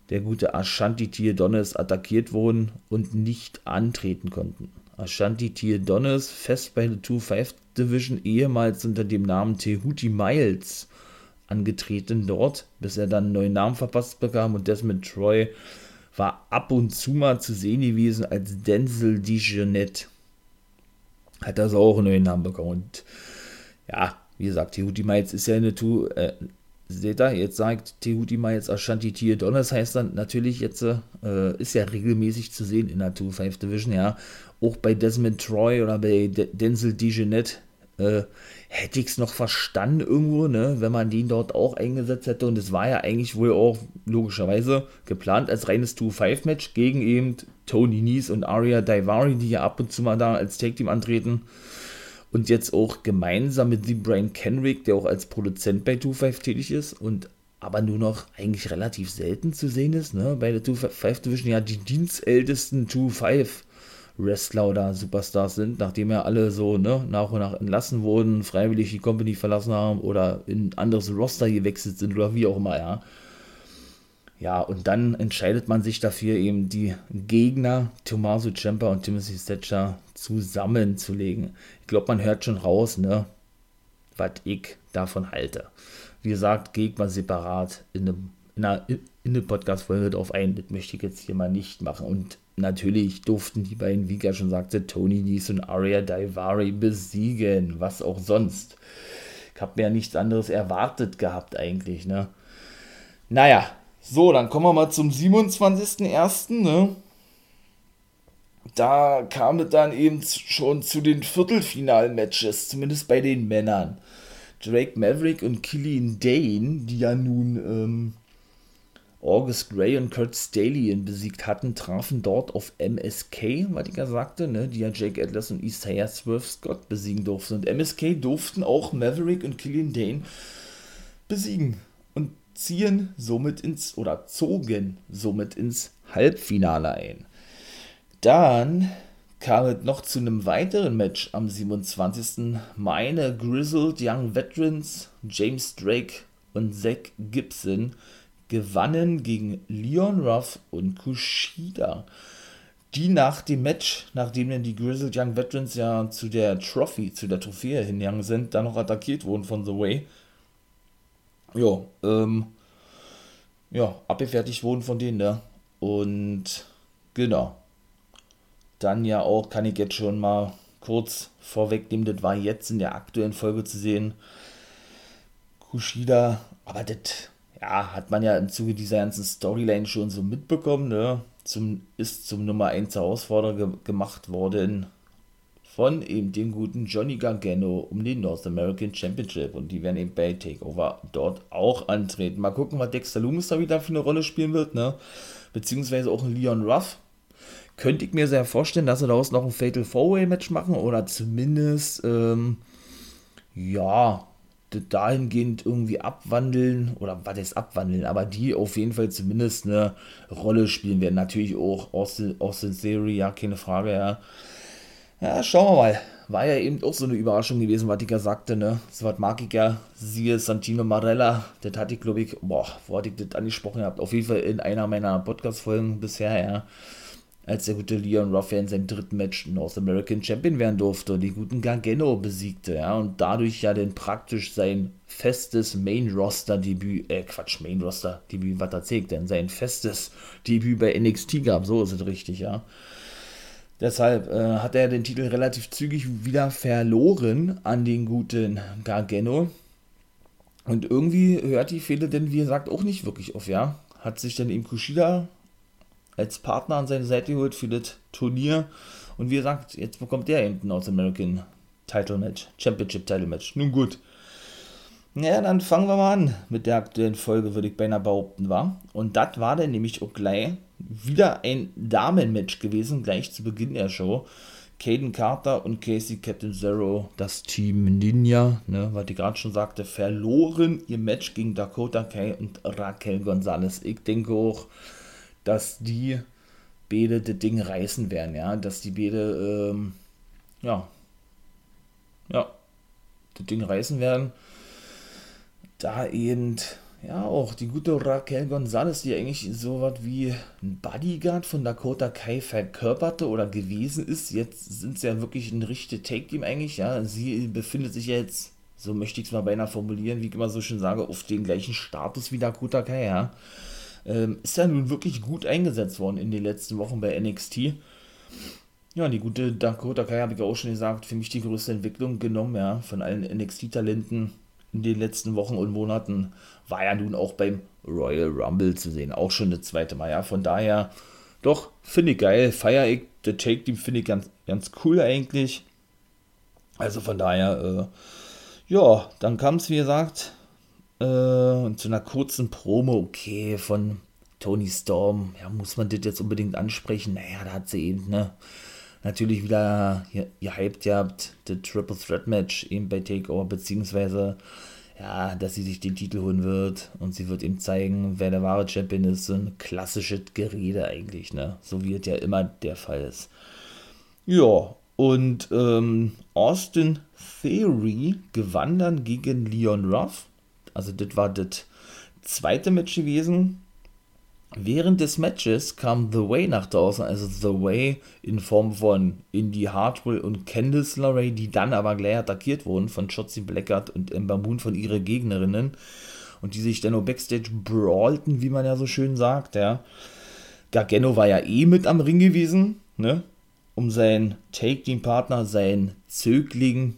der gute Ashanti Tiedonis attackiert wurden und nicht antreten konnten. Ashanti Tiedonis fest bei der 2-5 Division, ehemals unter dem Namen Tehuti Miles angetreten dort, bis er dann einen neuen Namen verpasst bekam und Desmond Troy war ab und zu mal zu sehen gewesen als Denzel Dijonette. Hat also auch einen neuen Namen bekommen. Und ja, wie gesagt, Tehuti Miles ist ja eine Tu, seht ihr, jetzt sagt Tehuti Miles Ashanti Tier das heißt dann natürlich jetzt, äh, ist ja regelmäßig zu sehen in der 2-5 Division, ja. Auch bei Desmond Troy oder bei De Denzel Dijonette äh, hätte ich es noch verstanden irgendwo, ne, wenn man den dort auch eingesetzt hätte. Und es war ja eigentlich wohl auch logischerweise geplant als reines 2-5-Match gegen eben Tony Nies und Aria Daivari, die ja ab und zu mal da als Tag-Team antreten. Und jetzt auch gemeinsam mit The Brian Kenrick, der auch als Produzent bei 2-5 tätig ist und aber nur noch eigentlich relativ selten zu sehen ist, ne, bei der 2-5 Division, ja, die dienstältesten 2-5 Wrestler oder Superstars sind, nachdem ja alle so ne, nach und nach entlassen wurden, freiwillig die Company verlassen haben oder in ein anderes Roster gewechselt sind oder wie auch immer, ja. Ja, und dann entscheidet man sich dafür, eben die Gegner Tommaso Ciampa und Timothy Thatcher zusammenzulegen. Ich glaube, man hört schon raus, ne, was ich davon halte. Wie gesagt, Gegner separat in einem in einer, in einer Podcast-Folge drauf ein. Das möchte ich jetzt hier mal nicht machen. Und natürlich durften die beiden, wie ich ja schon sagte, Tony Nies und Aria Daivari besiegen. Was auch sonst. Ich habe mir ja nichts anderes erwartet gehabt eigentlich, ne? Naja, so, dann kommen wir mal zum 27.01., ne? Da kam es dann eben schon zu den Viertelfinal-Matches, zumindest bei den Männern. Drake Maverick und Killian Dane, die ja nun ähm, August Gray und Kurt Stallion besiegt hatten, trafen dort auf MSK, was ich ja sagte, ne, die ja Jake Atlas und Isaiah Swerve Scott besiegen durften. Und MSK durften auch Maverick und Killian Dane besiegen und ziehen somit ins, oder zogen somit ins Halbfinale ein. Dann kam es noch zu einem weiteren Match am 27. Meine Grizzled Young Veterans James Drake und Zack Gibson gewannen gegen Leon Ruff und Kushida. Die nach dem Match, nachdem dann die Grizzled Young Veterans ja zu der Trophy, zu der Trophäe hingegangen sind, dann noch attackiert wurden von The Way. Ja, ähm, ja, abgefertigt wurden von denen, ne? Und genau. Dann ja auch, kann ich jetzt schon mal kurz vorwegnehmen, das war jetzt in der aktuellen Folge zu sehen. Kushida, aber das, ja, hat man ja im Zuge dieser ganzen Storyline schon so mitbekommen, ne? Zum, ist zum Nummer 1 Herausforderer ge gemacht worden von eben dem guten Johnny Gargano um den North American Championship und die werden eben bei Takeover dort auch antreten. Mal gucken, was Dexter Loomis da wieder für eine Rolle spielen wird, ne? Beziehungsweise auch Leon Ruff. Könnte ich mir sehr vorstellen, dass sie daraus noch ein Fatal Four-Way-Match machen oder zumindest, ähm, ja, dahingehend irgendwie abwandeln oder was ist abwandeln, aber die auf jeden Fall zumindest eine Rolle spielen werden. Natürlich auch Austin, Austin Theory, ja, keine Frage, ja. Ja, schauen wir mal. War ja eben auch so eine Überraschung gewesen, was ich ja sagte, ne? So was mag ich ja. Siehe Santino Marella, das hatte ich, glaube ich, boah, wo hatte ich das angesprochen gehabt? Auf jeden Fall in einer meiner Podcast-Folgen bisher, ja als der gute Leon Ruff ja in seinem dritten Match North American Champion werden durfte und die guten Gargano besiegte, ja, und dadurch ja dann praktisch sein festes Main-Roster-Debüt, äh, Quatsch, Main-Roster-Debüt, was erzählt denn, sein festes Debüt bei NXT gab, so ist es richtig, ja. Deshalb äh, hat er den Titel relativ zügig wieder verloren an den guten Gargano. Und irgendwie hört die Fehde denn, wie gesagt, auch nicht wirklich auf, ja. Hat sich dann im Kushida als Partner an seine Seite geholt für das Turnier. Und wie gesagt, jetzt bekommt er eben ein North American Title Match, Championship Title Match. Nun gut. Ja, dann fangen wir mal an mit der aktuellen Folge, würde ich beinahe behaupten, war. Und das war dann nämlich auch gleich wieder ein Damenmatch gewesen, gleich zu Beginn der Show. Caden Carter und Casey Captain Zero, das Team Ninja, ne, was ich gerade schon sagte, verloren ihr Match gegen Dakota Kai und Raquel Gonzalez. Ich denke auch, dass die beide das Ding reißen werden, ja, dass die beide, ähm, ja, ja, das Ding reißen werden. Da eben, ja, auch die gute Raquel Gonzalez, die eigentlich so was wie ein Bodyguard von Dakota Kai verkörperte oder gewesen ist. Jetzt sind sie ja wirklich ein richtiges Take-Team eigentlich, ja. Sie befindet sich jetzt, so möchte ich es mal beinahe formulieren, wie ich immer so schön sage, auf den gleichen Status wie Dakota Kai, ja ähm, ist ja nun wirklich gut eingesetzt worden in den letzten Wochen bei NXT. Ja, die gute Dakota Kai habe ich auch schon gesagt, für mich die größte Entwicklung genommen, ja, von allen NXT-Talenten in den letzten Wochen und Monaten. War ja nun auch beim Royal Rumble zu sehen, auch schon das zweite Mal, ja. Von daher, doch, finde ich geil, feiere ich, der Take Team finde ich ganz, ganz cool eigentlich. Also von daher, äh, ja, dann kam es, wie gesagt, äh, und zu einer kurzen Promo, okay, von Tony Storm, ja, muss man das jetzt unbedingt ansprechen? Naja, da hat sie eben, ne, natürlich wieder gehypt gehabt, das Triple Threat Match eben bei Takeover, beziehungsweise, ja, dass sie sich den Titel holen wird und sie wird ihm zeigen, wer der wahre Champion ist, so ein klassisches Gerede eigentlich, ne, so wie es ja immer der Fall ist. Ja, und ähm, Austin Theory gewann dann gegen Leon Ruff also das war das zweite Match gewesen. Während des Matches kam The Way nach draußen, also The Way in Form von Indy Hartwell und Candice LeRae, die dann aber gleich attackiert wurden von Shotzi Blackguard und Ember Moon von ihren Gegnerinnen und die sich dann nur Backstage brawlten, wie man ja so schön sagt, ja. Gargano war ja eh mit am Ring gewesen, ne, um seinen Take-Team-Partner, seinen Zögling,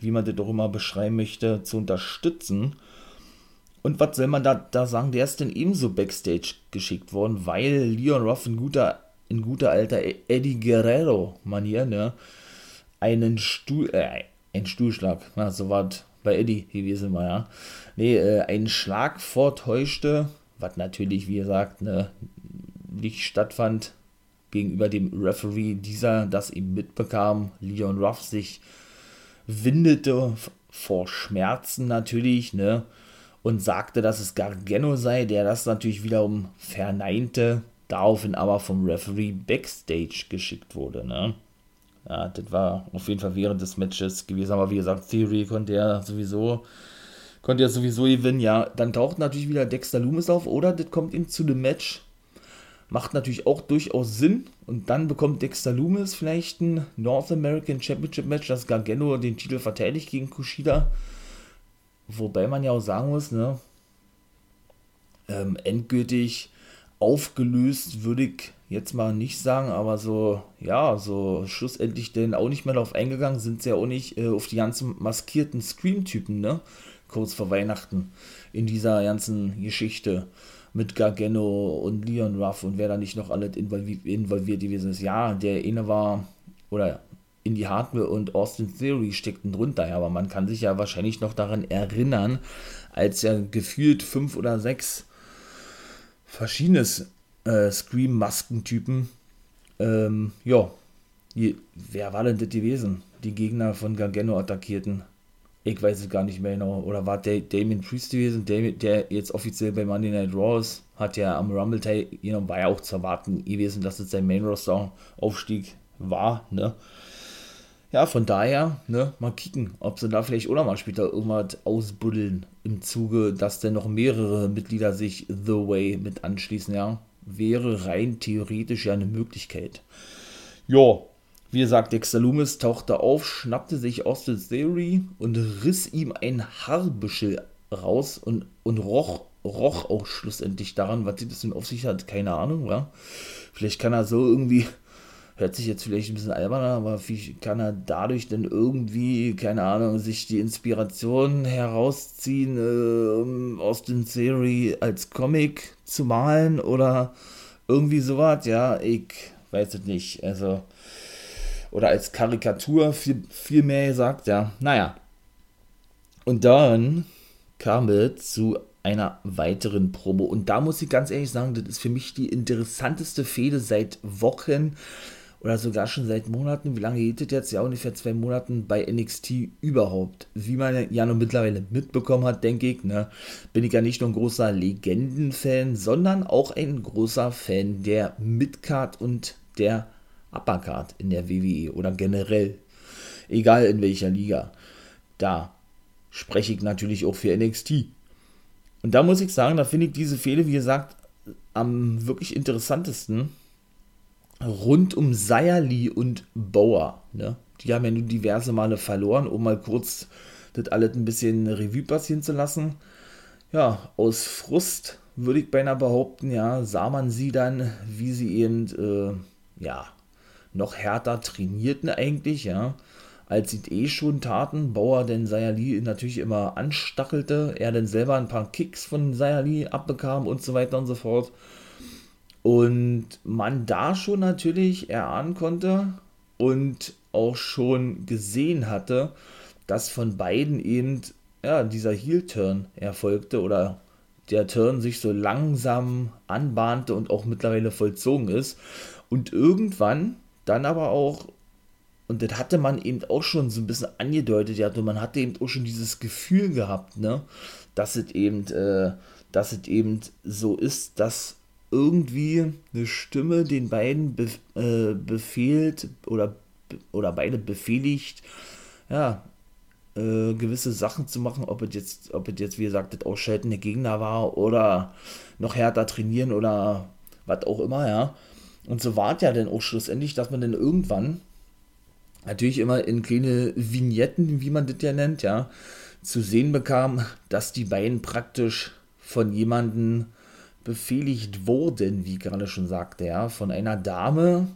wie man das doch immer beschreiben möchte, zu unterstützen. Und was soll man da, da sagen? Der ist denn ebenso Backstage geschickt worden, weil Leon Ruff in guter, in guter alter Eddie Guerrero-Manier, ne, einen Stuhl, äh, ein Stuhlschlag, na, so war bei Eddie gewesen war, ja. Nee, äh, einen Schlag vortäuschte, was natürlich, wie gesagt, ne, nicht stattfand gegenüber dem Referee, dieser das ihm mitbekam, Leon Ruff sich windete vor Schmerzen natürlich, ne, und sagte, dass es Gargano sei, der das natürlich wiederum verneinte. daraufhin aber vom Referee Backstage geschickt wurde, ne? Ja, das war auf jeden Fall während des Matches gewesen, aber wie gesagt, Theory konnte ja sowieso, konnte ja sowieso gewinnen, ja. Dann taucht natürlich wieder Dexter Loomis auf, oder? Das kommt ihm zu dem Match. Macht natürlich auch durchaus Sinn. Und dann bekommt Dexter Loomis vielleicht ein North American Championship Match, dass Gargano den Titel verteidigt gegen Kushida. Wobei man ja auch sagen muss, ne, ähm, endgültig aufgelöst würde ich jetzt mal nicht sagen, aber so, ja, so schlussendlich denn auch nicht mehr darauf eingegangen sind sie ja auch nicht äh, auf die ganzen maskierten Scream-Typen, ne? Kurz vor Weihnachten in dieser ganzen Geschichte mit Gargano und Leon Ruff und wer da nicht noch involviert, involviert gewesen ist. Ja, der eine war, oder Indy Hardware und Austin Theory steckten drunter, ja, aber man kann sich ja wahrscheinlich noch daran erinnern, als ja gefühlt fünf oder sechs verschiedene äh, Scream-Maskentypen, ähm, ja, wer war denn das gewesen? Die Gegner von Gargano attackierten. Ich weiß es gar nicht mehr genau. Oder war der Damien Priest gewesen, der, der jetzt offiziell bei Monday Night Raw ist, hat ja am Rumble Teil, you know, war ja auch zu erwarten gewesen, dass es sein Main Roster Aufstieg war, ne? Ja, von daher, ne, mal kicken, ob sie da vielleicht oder mal später irgendwas ausbuddeln im Zuge, dass dann noch mehrere Mitglieder sich The Way mit anschließen, ja. Wäre rein theoretisch ja eine Möglichkeit. Ja, wie gesagt, Dexter Loomis tauchte auf, schnappte sich Austin Theory und riss ihm ein Haarbüschel raus und, und roch, roch auch schlussendlich daran, was das denn auf sich hat, keine Ahnung, ja. Vielleicht kann er so irgendwie, hört sich jetzt vielleicht ein bisschen albern an, aber wie kann er dadurch denn irgendwie, keine Ahnung, sich die Inspiration herausziehen, äh, aus den Theory als Comic zu malen oder irgendwie sowas, ja, ich weiß es nicht, also oder als Karikatur viel, viel mehr gesagt, ja. Naja. Und dann kam es zu einer weiteren Promo. Und da muss ich ganz ehrlich sagen, das ist für mich die interessanteste Fehde seit Wochen oder sogar schon seit Monaten. Wie lange geht es jetzt? Ja, ungefähr zwei Monaten bei NXT überhaupt. Wie man ja nun mittlerweile mitbekommen hat, denke ich, ne, bin ich ja nicht nur ein großer Legendenfan, sondern auch ein großer Fan der Midcard und der Uppercard in der WWE oder generell, egal in welcher Liga. Da spreche ich natürlich auch für NXT. Und da muss ich sagen, da finde ich diese Fehde, wie gesagt, am wirklich interessantesten rund um Sayerly und Bauer. Ne? Die haben ja nun diverse Male verloren, um mal kurz das alles ein bisschen Revue passieren zu lassen. Ja, aus Frust würde ich beinahe behaupten, ja, sah man sie dann, wie sie eben, äh, ja, noch härter trainierten eigentlich, ja, als sie eh schon taten. Bauer denn Sayali natürlich immer anstachelte, er dann selber ein paar Kicks von Sayali abbekam und so weiter und so fort. Und man da schon natürlich erahnen konnte und auch schon gesehen hatte, dass von beiden eben ja, dieser Heel-Turn erfolgte oder der Turn sich so langsam anbahnte und auch mittlerweile vollzogen ist. Und irgendwann dann aber auch, und das hatte man eben auch schon so ein bisschen angedeutet, ja, man hatte eben auch schon dieses Gefühl gehabt, ne, dass es eben, äh, dass es eben so ist, dass irgendwie eine Stimme den beiden be äh, befehlt oder, oder beide befehligt, ja, äh, gewisse Sachen zu machen, ob es jetzt, ob es jetzt, wie gesagt, das Ausschalten der Gegner war oder noch härter trainieren oder was auch immer, ja. Und so war es ja dann auch schlussendlich, dass man dann irgendwann, natürlich immer in kleine Vignetten, wie man das ja nennt, ja, zu sehen bekam, dass die beiden praktisch von jemandem befehligt wurden, wie gerade schon sagte, ja, von einer Dame,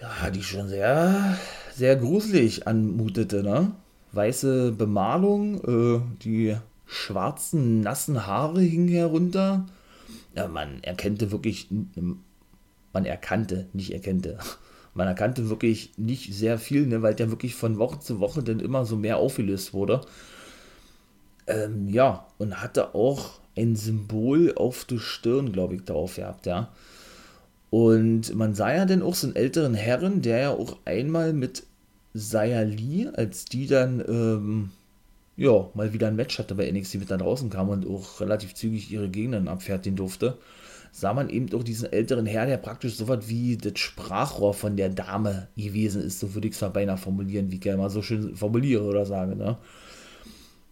ja, die schon sehr, sehr gruselig anmutete, ne? Weiße Bemalung, äh, die schwarzen, nassen Haare hingen herunter. Ja, man erkannte wirklich man erkannte, nicht erkannte, (laughs) man erkannte wirklich nicht sehr viel, ne, weil der wirklich von Woche zu Woche dann immer so mehr aufgelöst wurde. Ähm, ja, und hatte auch ein Symbol auf der Stirn, glaube ich, drauf gehabt, ja. Und man sah ja dann auch so einen älteren Herren, der ja auch einmal mit Sayali, als die dann, ähm, ja, mal wieder ein Match hatte bei NXT mit da draußen kam und auch relativ zügig ihre Gegner abfertigen durfte, sah man eben auch diesen älteren Herr, der praktisch so was wie das Sprachrohr von der Dame gewesen ist, so würde ich es mal beinahe formulieren, wie ich gerne mal so schön formuliere oder sage, ne?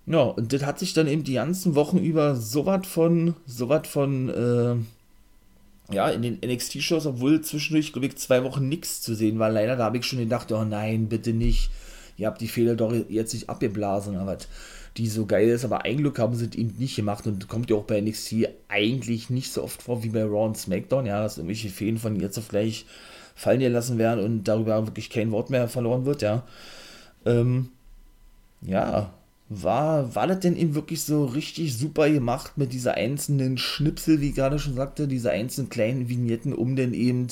Ja, und das hat sich dann eben die ganzen Wochen über so was von, so was von, äh, ja, in den NXT-Shows, obwohl zwischendurch, glaube ich, zwei Wochen nichts zu sehen war. Leider, da habe ich schon gedacht, oh nein, bitte nicht. Ihr habt die Fehler doch jetzt nicht abgeblasen, aber die so geil ist. Aber ein Glück haben sie es eben nicht gemacht und kommt ja auch bei NXT eigentlich nicht so oft vor wie bei Raw und SmackDown. Ja, dass irgendwelche Fehlen von jetzt auf gleich fallen gelassen werden und darüber wirklich kein Wort mehr verloren wird, ja. Ähm, ja, war, war das denn eben wirklich so richtig super gemacht mit dieser einzelnen Schnipsel, wie ich gerade schon sagte, diese einzelnen kleinen Vignetten, um denn eben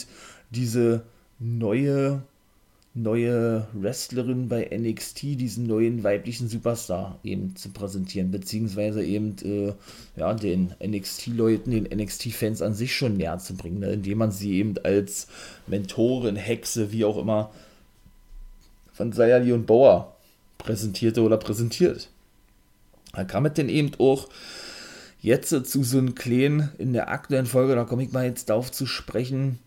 diese neue, neue Wrestlerin bei NXT, diesen neuen weiblichen Superstar eben zu präsentieren, beziehungsweise eben äh, ja, den NXT-Leuten, den NXT-Fans an sich schon näher zu bringen, ne? indem man sie eben als Mentorin, Hexe, wie auch immer, von Sayali und Bauer präsentierte oder präsentiert. Da kam es denn eben auch jetzt zu so einem kleinen, in der aktuellen Folge, da komme ich mal jetzt darauf zu sprechen,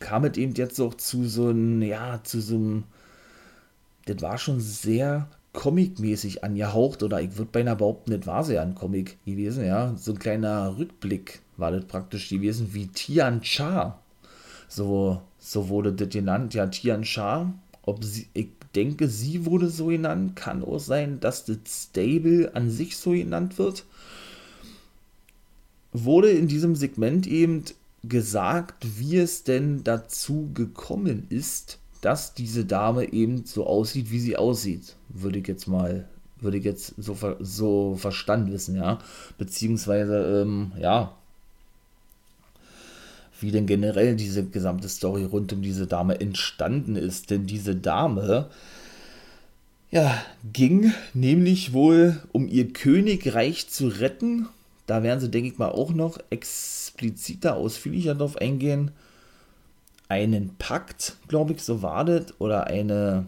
kam es eben jetzt auch zu so einem, ja, zu so einem, das war schon sehr comic-mäßig angehaucht, oder ich würde beinahe behaupten, das war sehr ein Comic gewesen, ja, so ein kleiner Rückblick war das praktisch gewesen, wie Tian Cha, so, so wurde das genannt, ja, Tian Cha, ob sie, ich denke, sie wurde so genannt. Kann auch sein, dass das Stable an sich so genannt wird. Wurde in diesem Segment eben gesagt, wie es denn dazu gekommen ist, dass diese Dame eben so aussieht, wie sie aussieht. Würde ich jetzt mal, würde ich jetzt so, so verstanden wissen, ja. Beziehungsweise, ähm, ja, wie denn generell diese gesamte Story rund um diese Dame entstanden ist. Denn diese Dame, ja, ging nämlich wohl, um ihr Königreich zu retten. Da werden sie, denke ich mal, auch noch expliziter, ausführlicher darauf eingehen. Einen Pakt, glaube ich, so war das, oder eine,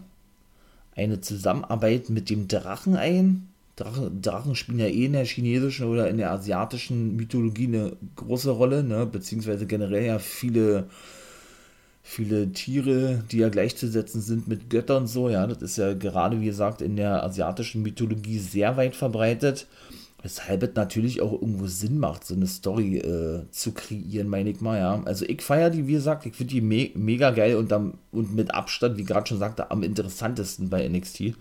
eine Zusammenarbeit mit dem Drachen ein. Drachen, spielen ja eh in der chinesischen oder in der asiatischen Mythologie eine große Rolle, ne? beziehungsweise generell ja viele, viele Tiere, die ja gleichzusetzen sind mit Göttern so, ja, das ist ja gerade, wie gesagt, in der asiatischen Mythologie sehr weit verbreitet, weshalb es natürlich auch irgendwo Sinn macht, so eine Story äh, zu kreieren, meine ich mal, ja. Also ich feiere die, wie gesagt, ich finde die me mega geil und, am, und mit Abstand, wie gerade schon sagte, am interessantesten bei NXT.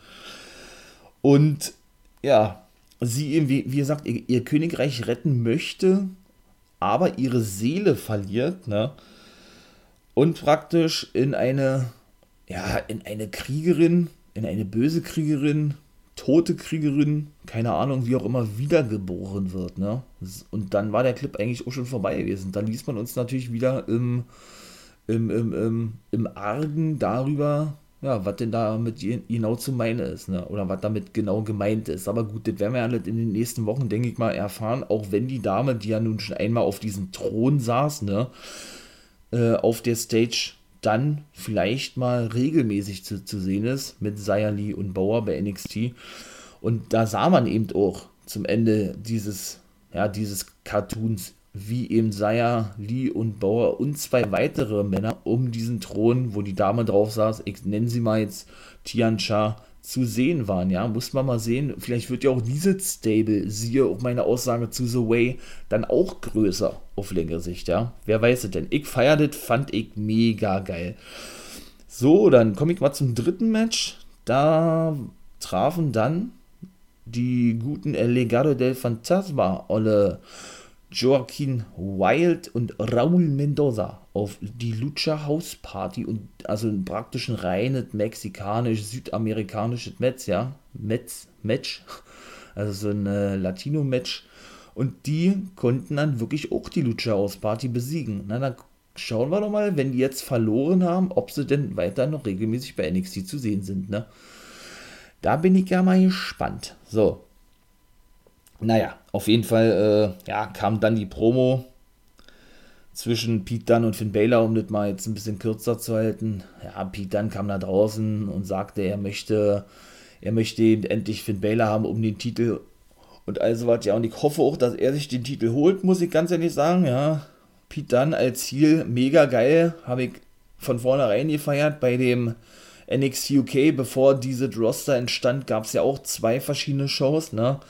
Und ja, sie eben, wie, gesagt, ihr, ihr, Königreich retten möchte, aber ihre Seele verliert, ne? Und praktisch in eine, ja, in eine Kriegerin, in eine böse Kriegerin, tote Kriegerin, keine Ahnung, wie auch immer, wiedergeboren wird, ne? Und dann war der Clip eigentlich auch schon vorbei gewesen. Da ließ man uns natürlich wieder im, im, im, im, im Argen darüber ja, was denn damit genau zu meinen ist, ne? Oder was damit genau gemeint ist. Aber gut, das werden wir ja in den nächsten Wochen, denke ich mal, erfahren. Auch wenn die Dame, die ja nun schon einmal auf diesem Thron saß, ne, äh, auf der Stage dann vielleicht mal regelmäßig zu, zu sehen ist mit Sayali und Bauer bei NXT. Und da sah man eben auch zum Ende dieses, ja, dieses Cartoons wie eben Saya, Lee und Bauer und zwei weitere Männer um diesen Thron, wo die Dame drauf saß, ich nenne sie mal jetzt Tian Cha, zu sehen waren, ja, muss man mal sehen, vielleicht wird ja auch dieses Stable, siehe auch meine Aussage zu The Way, dann auch größer auf längere Sicht, ja, wer weiß es denn, ich feier das, fand ich mega geil. So, dann komme ich mal zum dritten Match, da trafen dann die guten El Legado del Fantasma, Olle Joaquin Wild und Raúl Mendoza auf die Lucha House Party und also praktisch ein reines mexikanisch-südamerikanisches Match, ja, Metz, Match, (laughs) also so ein äh, Latino-Match und die konnten dann wirklich auch die Lucha House Party besiegen. Na, dann schauen wir doch mal, wenn die jetzt verloren haben, ob sie denn weiter noch regelmäßig bei NXT zu sehen sind, ne? Da bin ich ja mal gespannt. So, naja, auf jeden Fall äh, ja, kam dann die Promo zwischen Pete Dunne und Finn Baylor, um das mal jetzt ein bisschen kürzer zu halten. Ja, Pete Dunne kam da draußen und sagte, er möchte, er möchte endlich Finn Baylor haben um den Titel und also was. Ja, und ich hoffe auch, dass er sich den Titel holt, muss ich ganz ehrlich sagen, ja. Pete Dunne als Ziel, mega geil, habe ich von vornherein gefeiert. Bei dem NXT UK, bevor diese Roster entstand, gab es ja auch zwei verschiedene Shows, ne?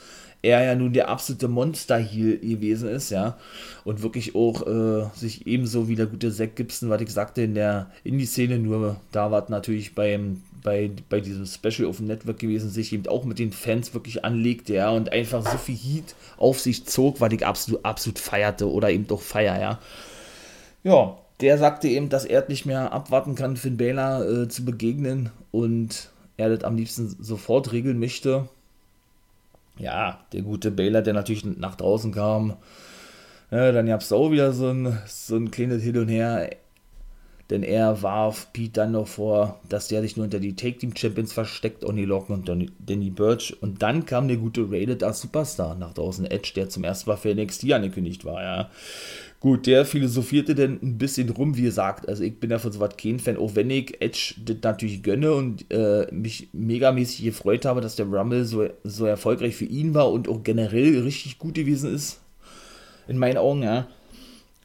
Er ja nun der absolute Monster hier gewesen ist, ja. Und wirklich auch äh, sich ebenso wie der gute Zack Gibson, was ich sagte, in der Indie-Szene, nur da war natürlich beim, bei, bei diesem Special auf dem Network gewesen, sich eben auch mit den Fans wirklich anlegte, ja, und einfach so viel Heat auf sich zog, was ich absolut, absolut feierte oder eben doch feier, ja. Ja, der sagte eben, dass er nicht mehr abwarten kann, Finn Balor äh, zu begegnen und er das am liebsten sofort regeln möchte. Ja, der gute Baylor, der natürlich nach draußen kam. Ja, dann gab es auch wieder so ein, so ein kleines Hin und Her. Denn er warf Pete dann noch vor, dass der sich nur unter die Take Team Champions versteckt, Oni Locken und Danny Birch. Und dann kam der gute Rated R Superstar nach draußen, Edge, der zum ersten Mal für NXT angekündigt war, ja. Gut, der philosophierte dann ein bisschen rum, wie gesagt. Also ich bin ja von so was kein Fan, auch wenn ich Edge das natürlich gönne und äh, mich megamäßig gefreut habe, dass der Rumble so, so erfolgreich für ihn war und auch generell richtig gut gewesen ist. In meinen Augen, ja.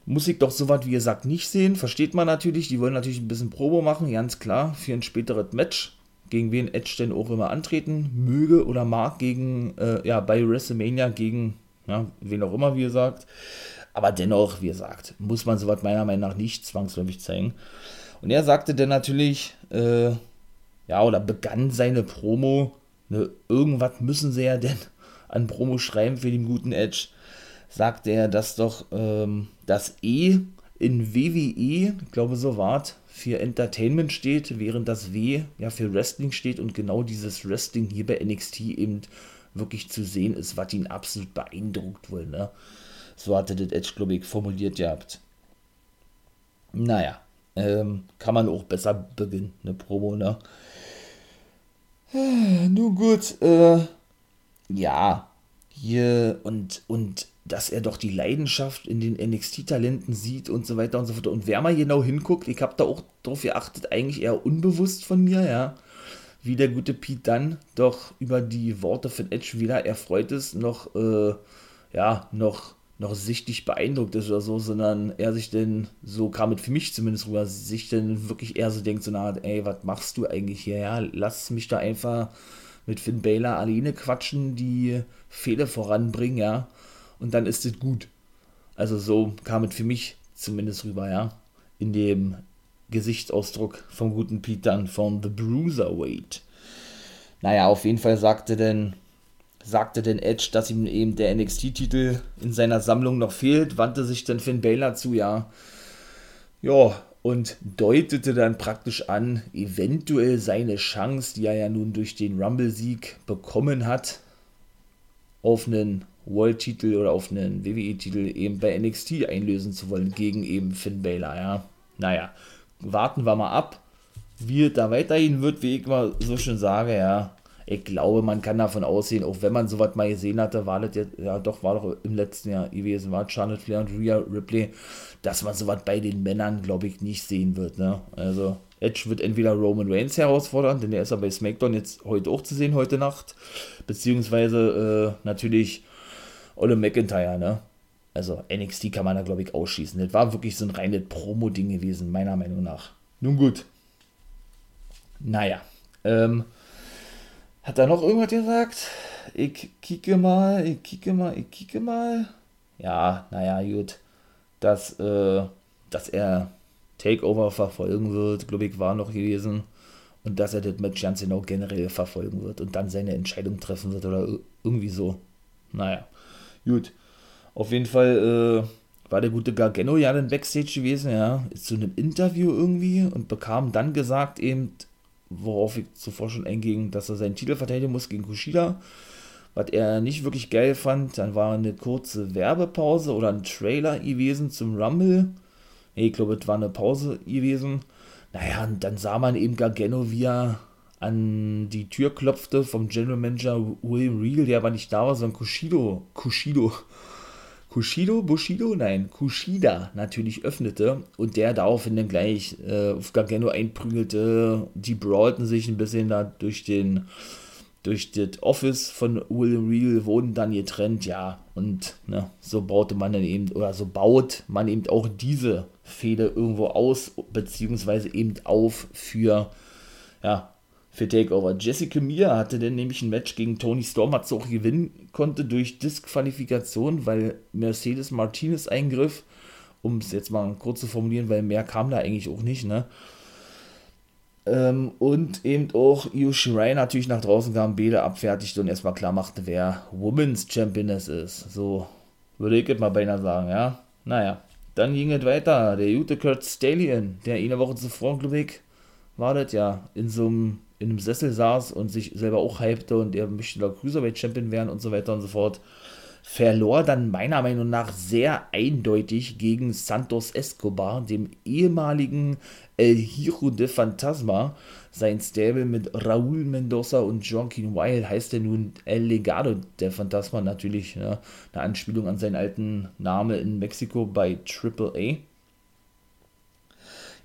Muss ich doch so was, wie gesagt, nicht sehen. Versteht man natürlich. Die wollen natürlich ein bisschen Probo machen, ganz klar, für ein späteres Match. Gegen wen Edge denn auch immer antreten möge oder mag, gegen, äh, ja, bei WrestleMania gegen, ja, wen auch immer, wie gesagt. Aber dennoch, wie gesagt, muss man sowas meiner Meinung nach nicht zwangsläufig zeigen. Und er sagte dann natürlich, äh, ja, oder begann seine Promo, ne, irgendwas müssen sie ja denn (laughs) an Promo schreiben für den guten Edge. Sagte er, dass doch ähm, das E in WWE, ich glaube so wart, für Entertainment steht, während das W ja für Wrestling steht und genau dieses Wrestling hier bei NXT eben wirklich zu sehen ist, was ihn absolut beeindruckt wohl, ne? So hatte das Edge, glaube ich, formuliert gehabt. Naja, ähm, kann man auch besser beginnen, eine Promo, ne? (sighs) Nun gut, äh, ja, hier und, und dass er doch die Leidenschaft in den NXT-Talenten sieht und so weiter und so fort. Und wer mal genau hinguckt, ich habe da auch drauf geachtet, eigentlich eher unbewusst von mir, ja, wie der gute Pete dann doch über die Worte von Edge wieder erfreut ist, noch, äh, ja, noch noch sichtlich beeindruckt ist oder so, sondern er sich denn, so kam es für mich zumindest rüber, sich denn wirklich eher so denkt, so eine Art, ey, was machst du eigentlich hier? Ja, lass mich da einfach mit Finn Baylor alleine quatschen, die Fehler voranbringen, ja, und dann ist es gut. Also so kam es für mich zumindest rüber, ja, in dem Gesichtsausdruck vom guten Pete dann von The Bruiserweight. Naja, auf jeden Fall sagte denn sagte denn Edge, dass ihm eben der NXT-Titel in seiner Sammlung noch fehlt, wandte sich dann Finn Balor zu, ja. Ja, und deutete dann praktisch an, eventuell seine Chance, die er ja nun durch den Rumble-Sieg bekommen hat, auf einen World-Titel oder auf einen WWE-Titel eben bei NXT einlösen zu wollen, gegen eben Finn Balor, ja. Naja, warten wir mal ab, wie es da weiterhin wird, wie ich mal so schön sage, ja ich glaube, man kann davon ausgehen, auch wenn man sowas mal gesehen hatte, war das jetzt, ja doch, war doch im letzten Jahr gewesen, war Charlotte Flair und Rhea Ripley, dass man sowas bei den Männern, glaube ich, nicht sehen wird. Ne? Also Edge wird entweder Roman Reigns herausfordern, denn der ist ja bei SmackDown jetzt heute auch zu sehen, heute Nacht, beziehungsweise äh, natürlich Ole McIntyre, ne? Also NXT kann man da, glaube ich, ausschießen. Das war wirklich so ein reines Promo-Ding gewesen, meiner Meinung nach. Nun gut. Naja. Ähm, hat er noch irgendwas gesagt? Ich kicke mal, ich kicke mal, ich kicke mal. Ja, naja, gut. Dass, äh, dass er Takeover verfolgen wird, glaube ich, war noch gewesen. Und dass er das Match ganz genau generell verfolgen wird und dann seine Entscheidung treffen wird oder irgendwie so. Naja, gut. Auf jeden Fall äh, war der gute Gargano ja dann Backstage gewesen, ja. Ist zu einem Interview irgendwie und bekam dann gesagt eben, worauf ich zuvor schon einging, dass er seinen Titel verteidigen muss gegen Kushida. Was er nicht wirklich geil fand, dann war eine kurze Werbepause oder ein Trailer gewesen zum Rumble. Ich glaube, es war eine Pause gewesen. Naja, und dann sah man eben Gargano, wie er an die Tür klopfte vom General Manager William Regal, der aber nicht da war, sondern Kushido. Kushido. Kushido, Bushido, nein, Kushida natürlich öffnete und der daraufhin dann gleich äh, auf Gargano einprügelte. Die brawlten sich ein bisschen da durch den, durch das Office von Will Real wurden dann getrennt, ja. Und ne, so baute man dann eben, oder so baut man eben auch diese Fehde irgendwo aus, beziehungsweise eben auf für, ja, für Takeover. Jessica Mia hatte dann nämlich ein Match gegen Tony Storm, es auch gewinnen konnte durch Disqualifikation, weil Mercedes Martinez eingriff, um es jetzt mal kurz zu formulieren, weil mehr kam da eigentlich auch nicht, ne? Ähm, und eben auch Io Shirai natürlich nach draußen kam, Bede abfertigte und erstmal klar machte, wer Women's Championess ist. So würde ich jetzt mal beinahe sagen, ja. Naja, dann ging es weiter. Der gute Kurt Stallion, der eine Woche zuvor, glaube ich, war das ja, in so einem, in einem Sessel saß und sich selber auch hypte und er möchte da Cruiserweight Champion werden und so weiter und so fort verlor dann meiner Meinung nach sehr eindeutig gegen Santos Escobar, dem ehemaligen El Hijo de Fantasma. Sein Stable mit Raúl Mendoza und Joaquin Wild heißt er nun El Legado der Fantasma, natürlich ne, eine Anspielung an seinen alten Namen in Mexiko bei AAA.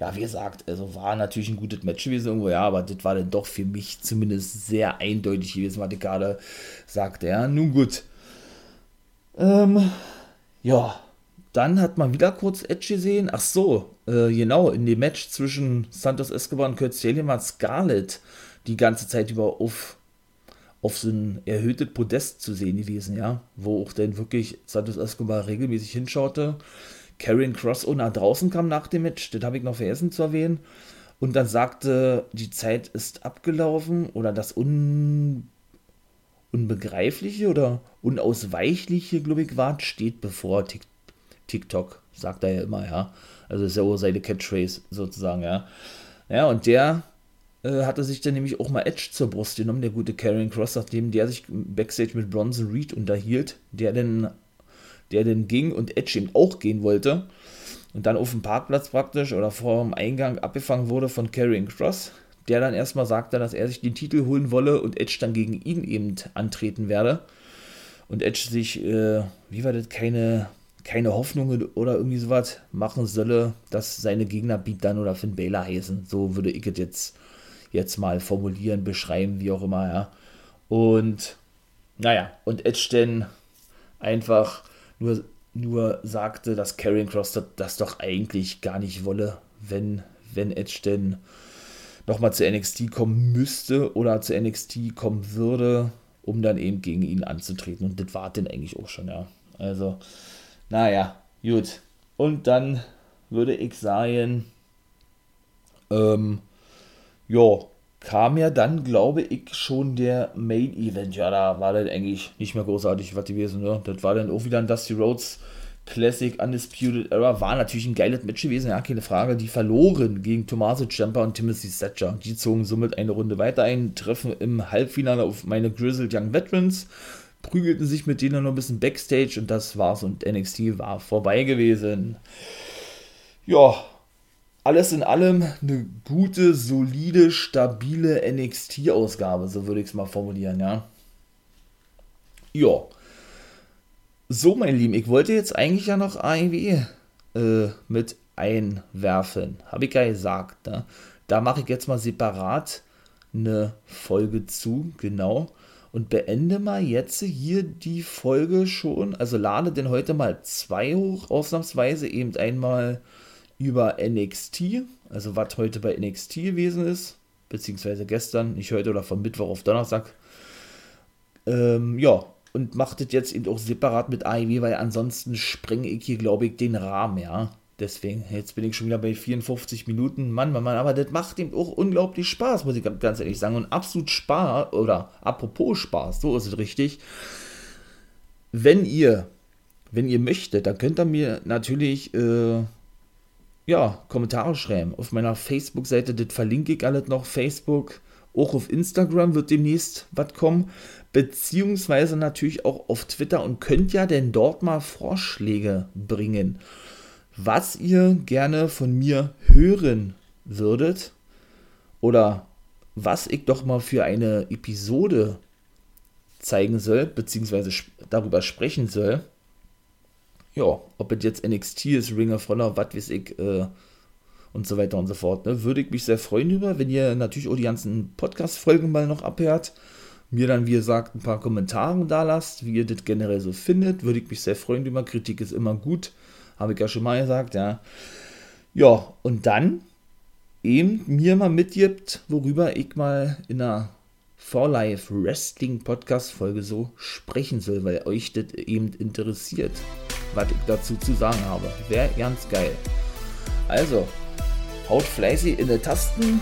Ja, wie gesagt, also war natürlich ein gutes Match gewesen irgendwo, ja, aber das war dann doch für mich zumindest sehr eindeutig gewesen, was ich gerade sagte. Ja, nun gut ähm, ja, dann hat man wieder kurz Edge gesehen. Ach so, äh, genau, in dem Match zwischen Santos Escobar und Kurt Stallion war Scarlett die ganze Zeit über auf, auf so ein erhöhtes Podest zu sehen gewesen, ja, wo auch dann wirklich Santos Escobar regelmäßig hinschaute. Karen Cross auch nach draußen kam nach dem Match, das habe ich noch vergessen zu erwähnen. Und dann sagte, die Zeit ist abgelaufen oder das Un Unbegreifliche oder Unausweichliche, glaube ich, war, steht bevor TikTok, sagt er ja immer, ja. Also ist ja auch seine Catchphrase sozusagen, ja. Ja, und der äh, hatte sich dann nämlich auch mal Edge zur Brust genommen, der gute Karen Cross, nachdem der sich backstage mit Bronson Reed unterhielt, der denn, der denn ging und Edge eben auch gehen wollte. Und dann auf dem Parkplatz praktisch oder vor dem Eingang abgefangen wurde von Karen Cross der dann erstmal sagte, dass er sich den Titel holen wolle und Edge dann gegen ihn eben antreten werde. Und Edge sich, äh, wie war das, keine, keine Hoffnung oder irgendwie sowas machen solle, dass seine Gegner Beat dann oder Finn Baylor heißen. So würde ich es jetzt, jetzt mal formulieren, beschreiben, wie auch immer, ja. Und, naja, und Edge dann einfach nur, nur sagte, dass Karrion Cross das, das doch eigentlich gar nicht wolle, wenn, wenn Edge denn nochmal zu NXT kommen müsste oder zu NXT kommen würde, um dann eben gegen ihn anzutreten. Und das war denn eigentlich auch schon, ja. Also, naja, gut. Und dann würde ich sagen, ähm, ja, kam ja dann, glaube ich, schon der Main Event. Ja, da war dann eigentlich nicht mehr großartig was gewesen. Ne? Das war dann auch wieder ein Dusty Rhodes Classic Undisputed Era war natürlich ein geiles Match gewesen, ja, keine Frage. Die verloren gegen Tommaso Ciampa und Timothy Thatcher. Die zogen somit eine Runde weiter ein, treffen im Halbfinale auf meine Grizzled Young Veterans, prügelten sich mit denen noch ein bisschen Backstage und das war's und NXT war vorbei gewesen. Ja, alles in allem eine gute, solide, stabile NXT-Ausgabe, so würde ich es mal formulieren, ja. Ja. So, mein Lieben, ich wollte jetzt eigentlich ja noch AEW äh, mit einwerfen. Habe ich ja gesagt. Ne? Da mache ich jetzt mal separat eine Folge zu, genau. Und beende mal jetzt hier die Folge schon. Also lade denn heute mal zwei hoch, ausnahmsweise. Eben einmal über NXT, also was heute bei NXT gewesen ist. Beziehungsweise gestern, nicht heute oder von Mittwoch auf Donnerstag. Ähm, ja, und macht das jetzt eben auch separat mit AEW, weil ansonsten sprenge ich hier, glaube ich, den Rahmen, ja. Deswegen, jetzt bin ich schon wieder bei 54 Minuten. Mann, Mann, Mann, aber das macht ihm auch unglaublich Spaß, muss ich ganz ehrlich sagen. Und absolut Spaß, oder apropos Spaß, so ist es richtig. Wenn ihr, wenn ihr möchtet, dann könnt ihr mir natürlich, äh, ja, Kommentare schreiben. Auf meiner Facebook-Seite, das verlinke ich alles noch. Facebook, auch auf Instagram wird demnächst was kommen beziehungsweise natürlich auch auf Twitter und könnt ja denn dort mal Vorschläge bringen, was ihr gerne von mir hören würdet oder was ich doch mal für eine Episode zeigen soll, beziehungsweise darüber sprechen soll. Ja, ob es jetzt NXT ist, Ring of Honor, was weiß ich, äh, und so weiter und so fort. Ne? Würde ich mich sehr freuen über, wenn ihr natürlich auch die ganzen Podcast-Folgen mal noch abhört mir dann, wie gesagt, ein paar Kommentare da lasst, wie ihr das generell so findet. Würde ich mich sehr freuen über. Kritik ist immer gut. Habe ich ja schon mal gesagt, ja. Ja, und dann eben mir mal mitgibt, worüber ich mal in einer For Life Wrestling Podcast Folge so sprechen soll, weil euch das eben interessiert, was ich dazu zu sagen habe. Wäre ganz geil. Also, haut fleißig in die Tasten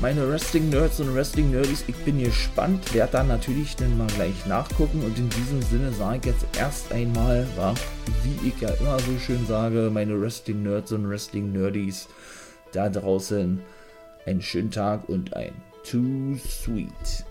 meine Wrestling-Nerds und Wrestling-Nerdies, ich bin gespannt, werde dann natürlich dann mal gleich nachgucken und in diesem Sinne sage ich jetzt erst einmal, wa, wie ich ja immer so schön sage, meine Wrestling-Nerds und Wrestling-Nerdies da draußen einen schönen Tag und ein Too Sweet.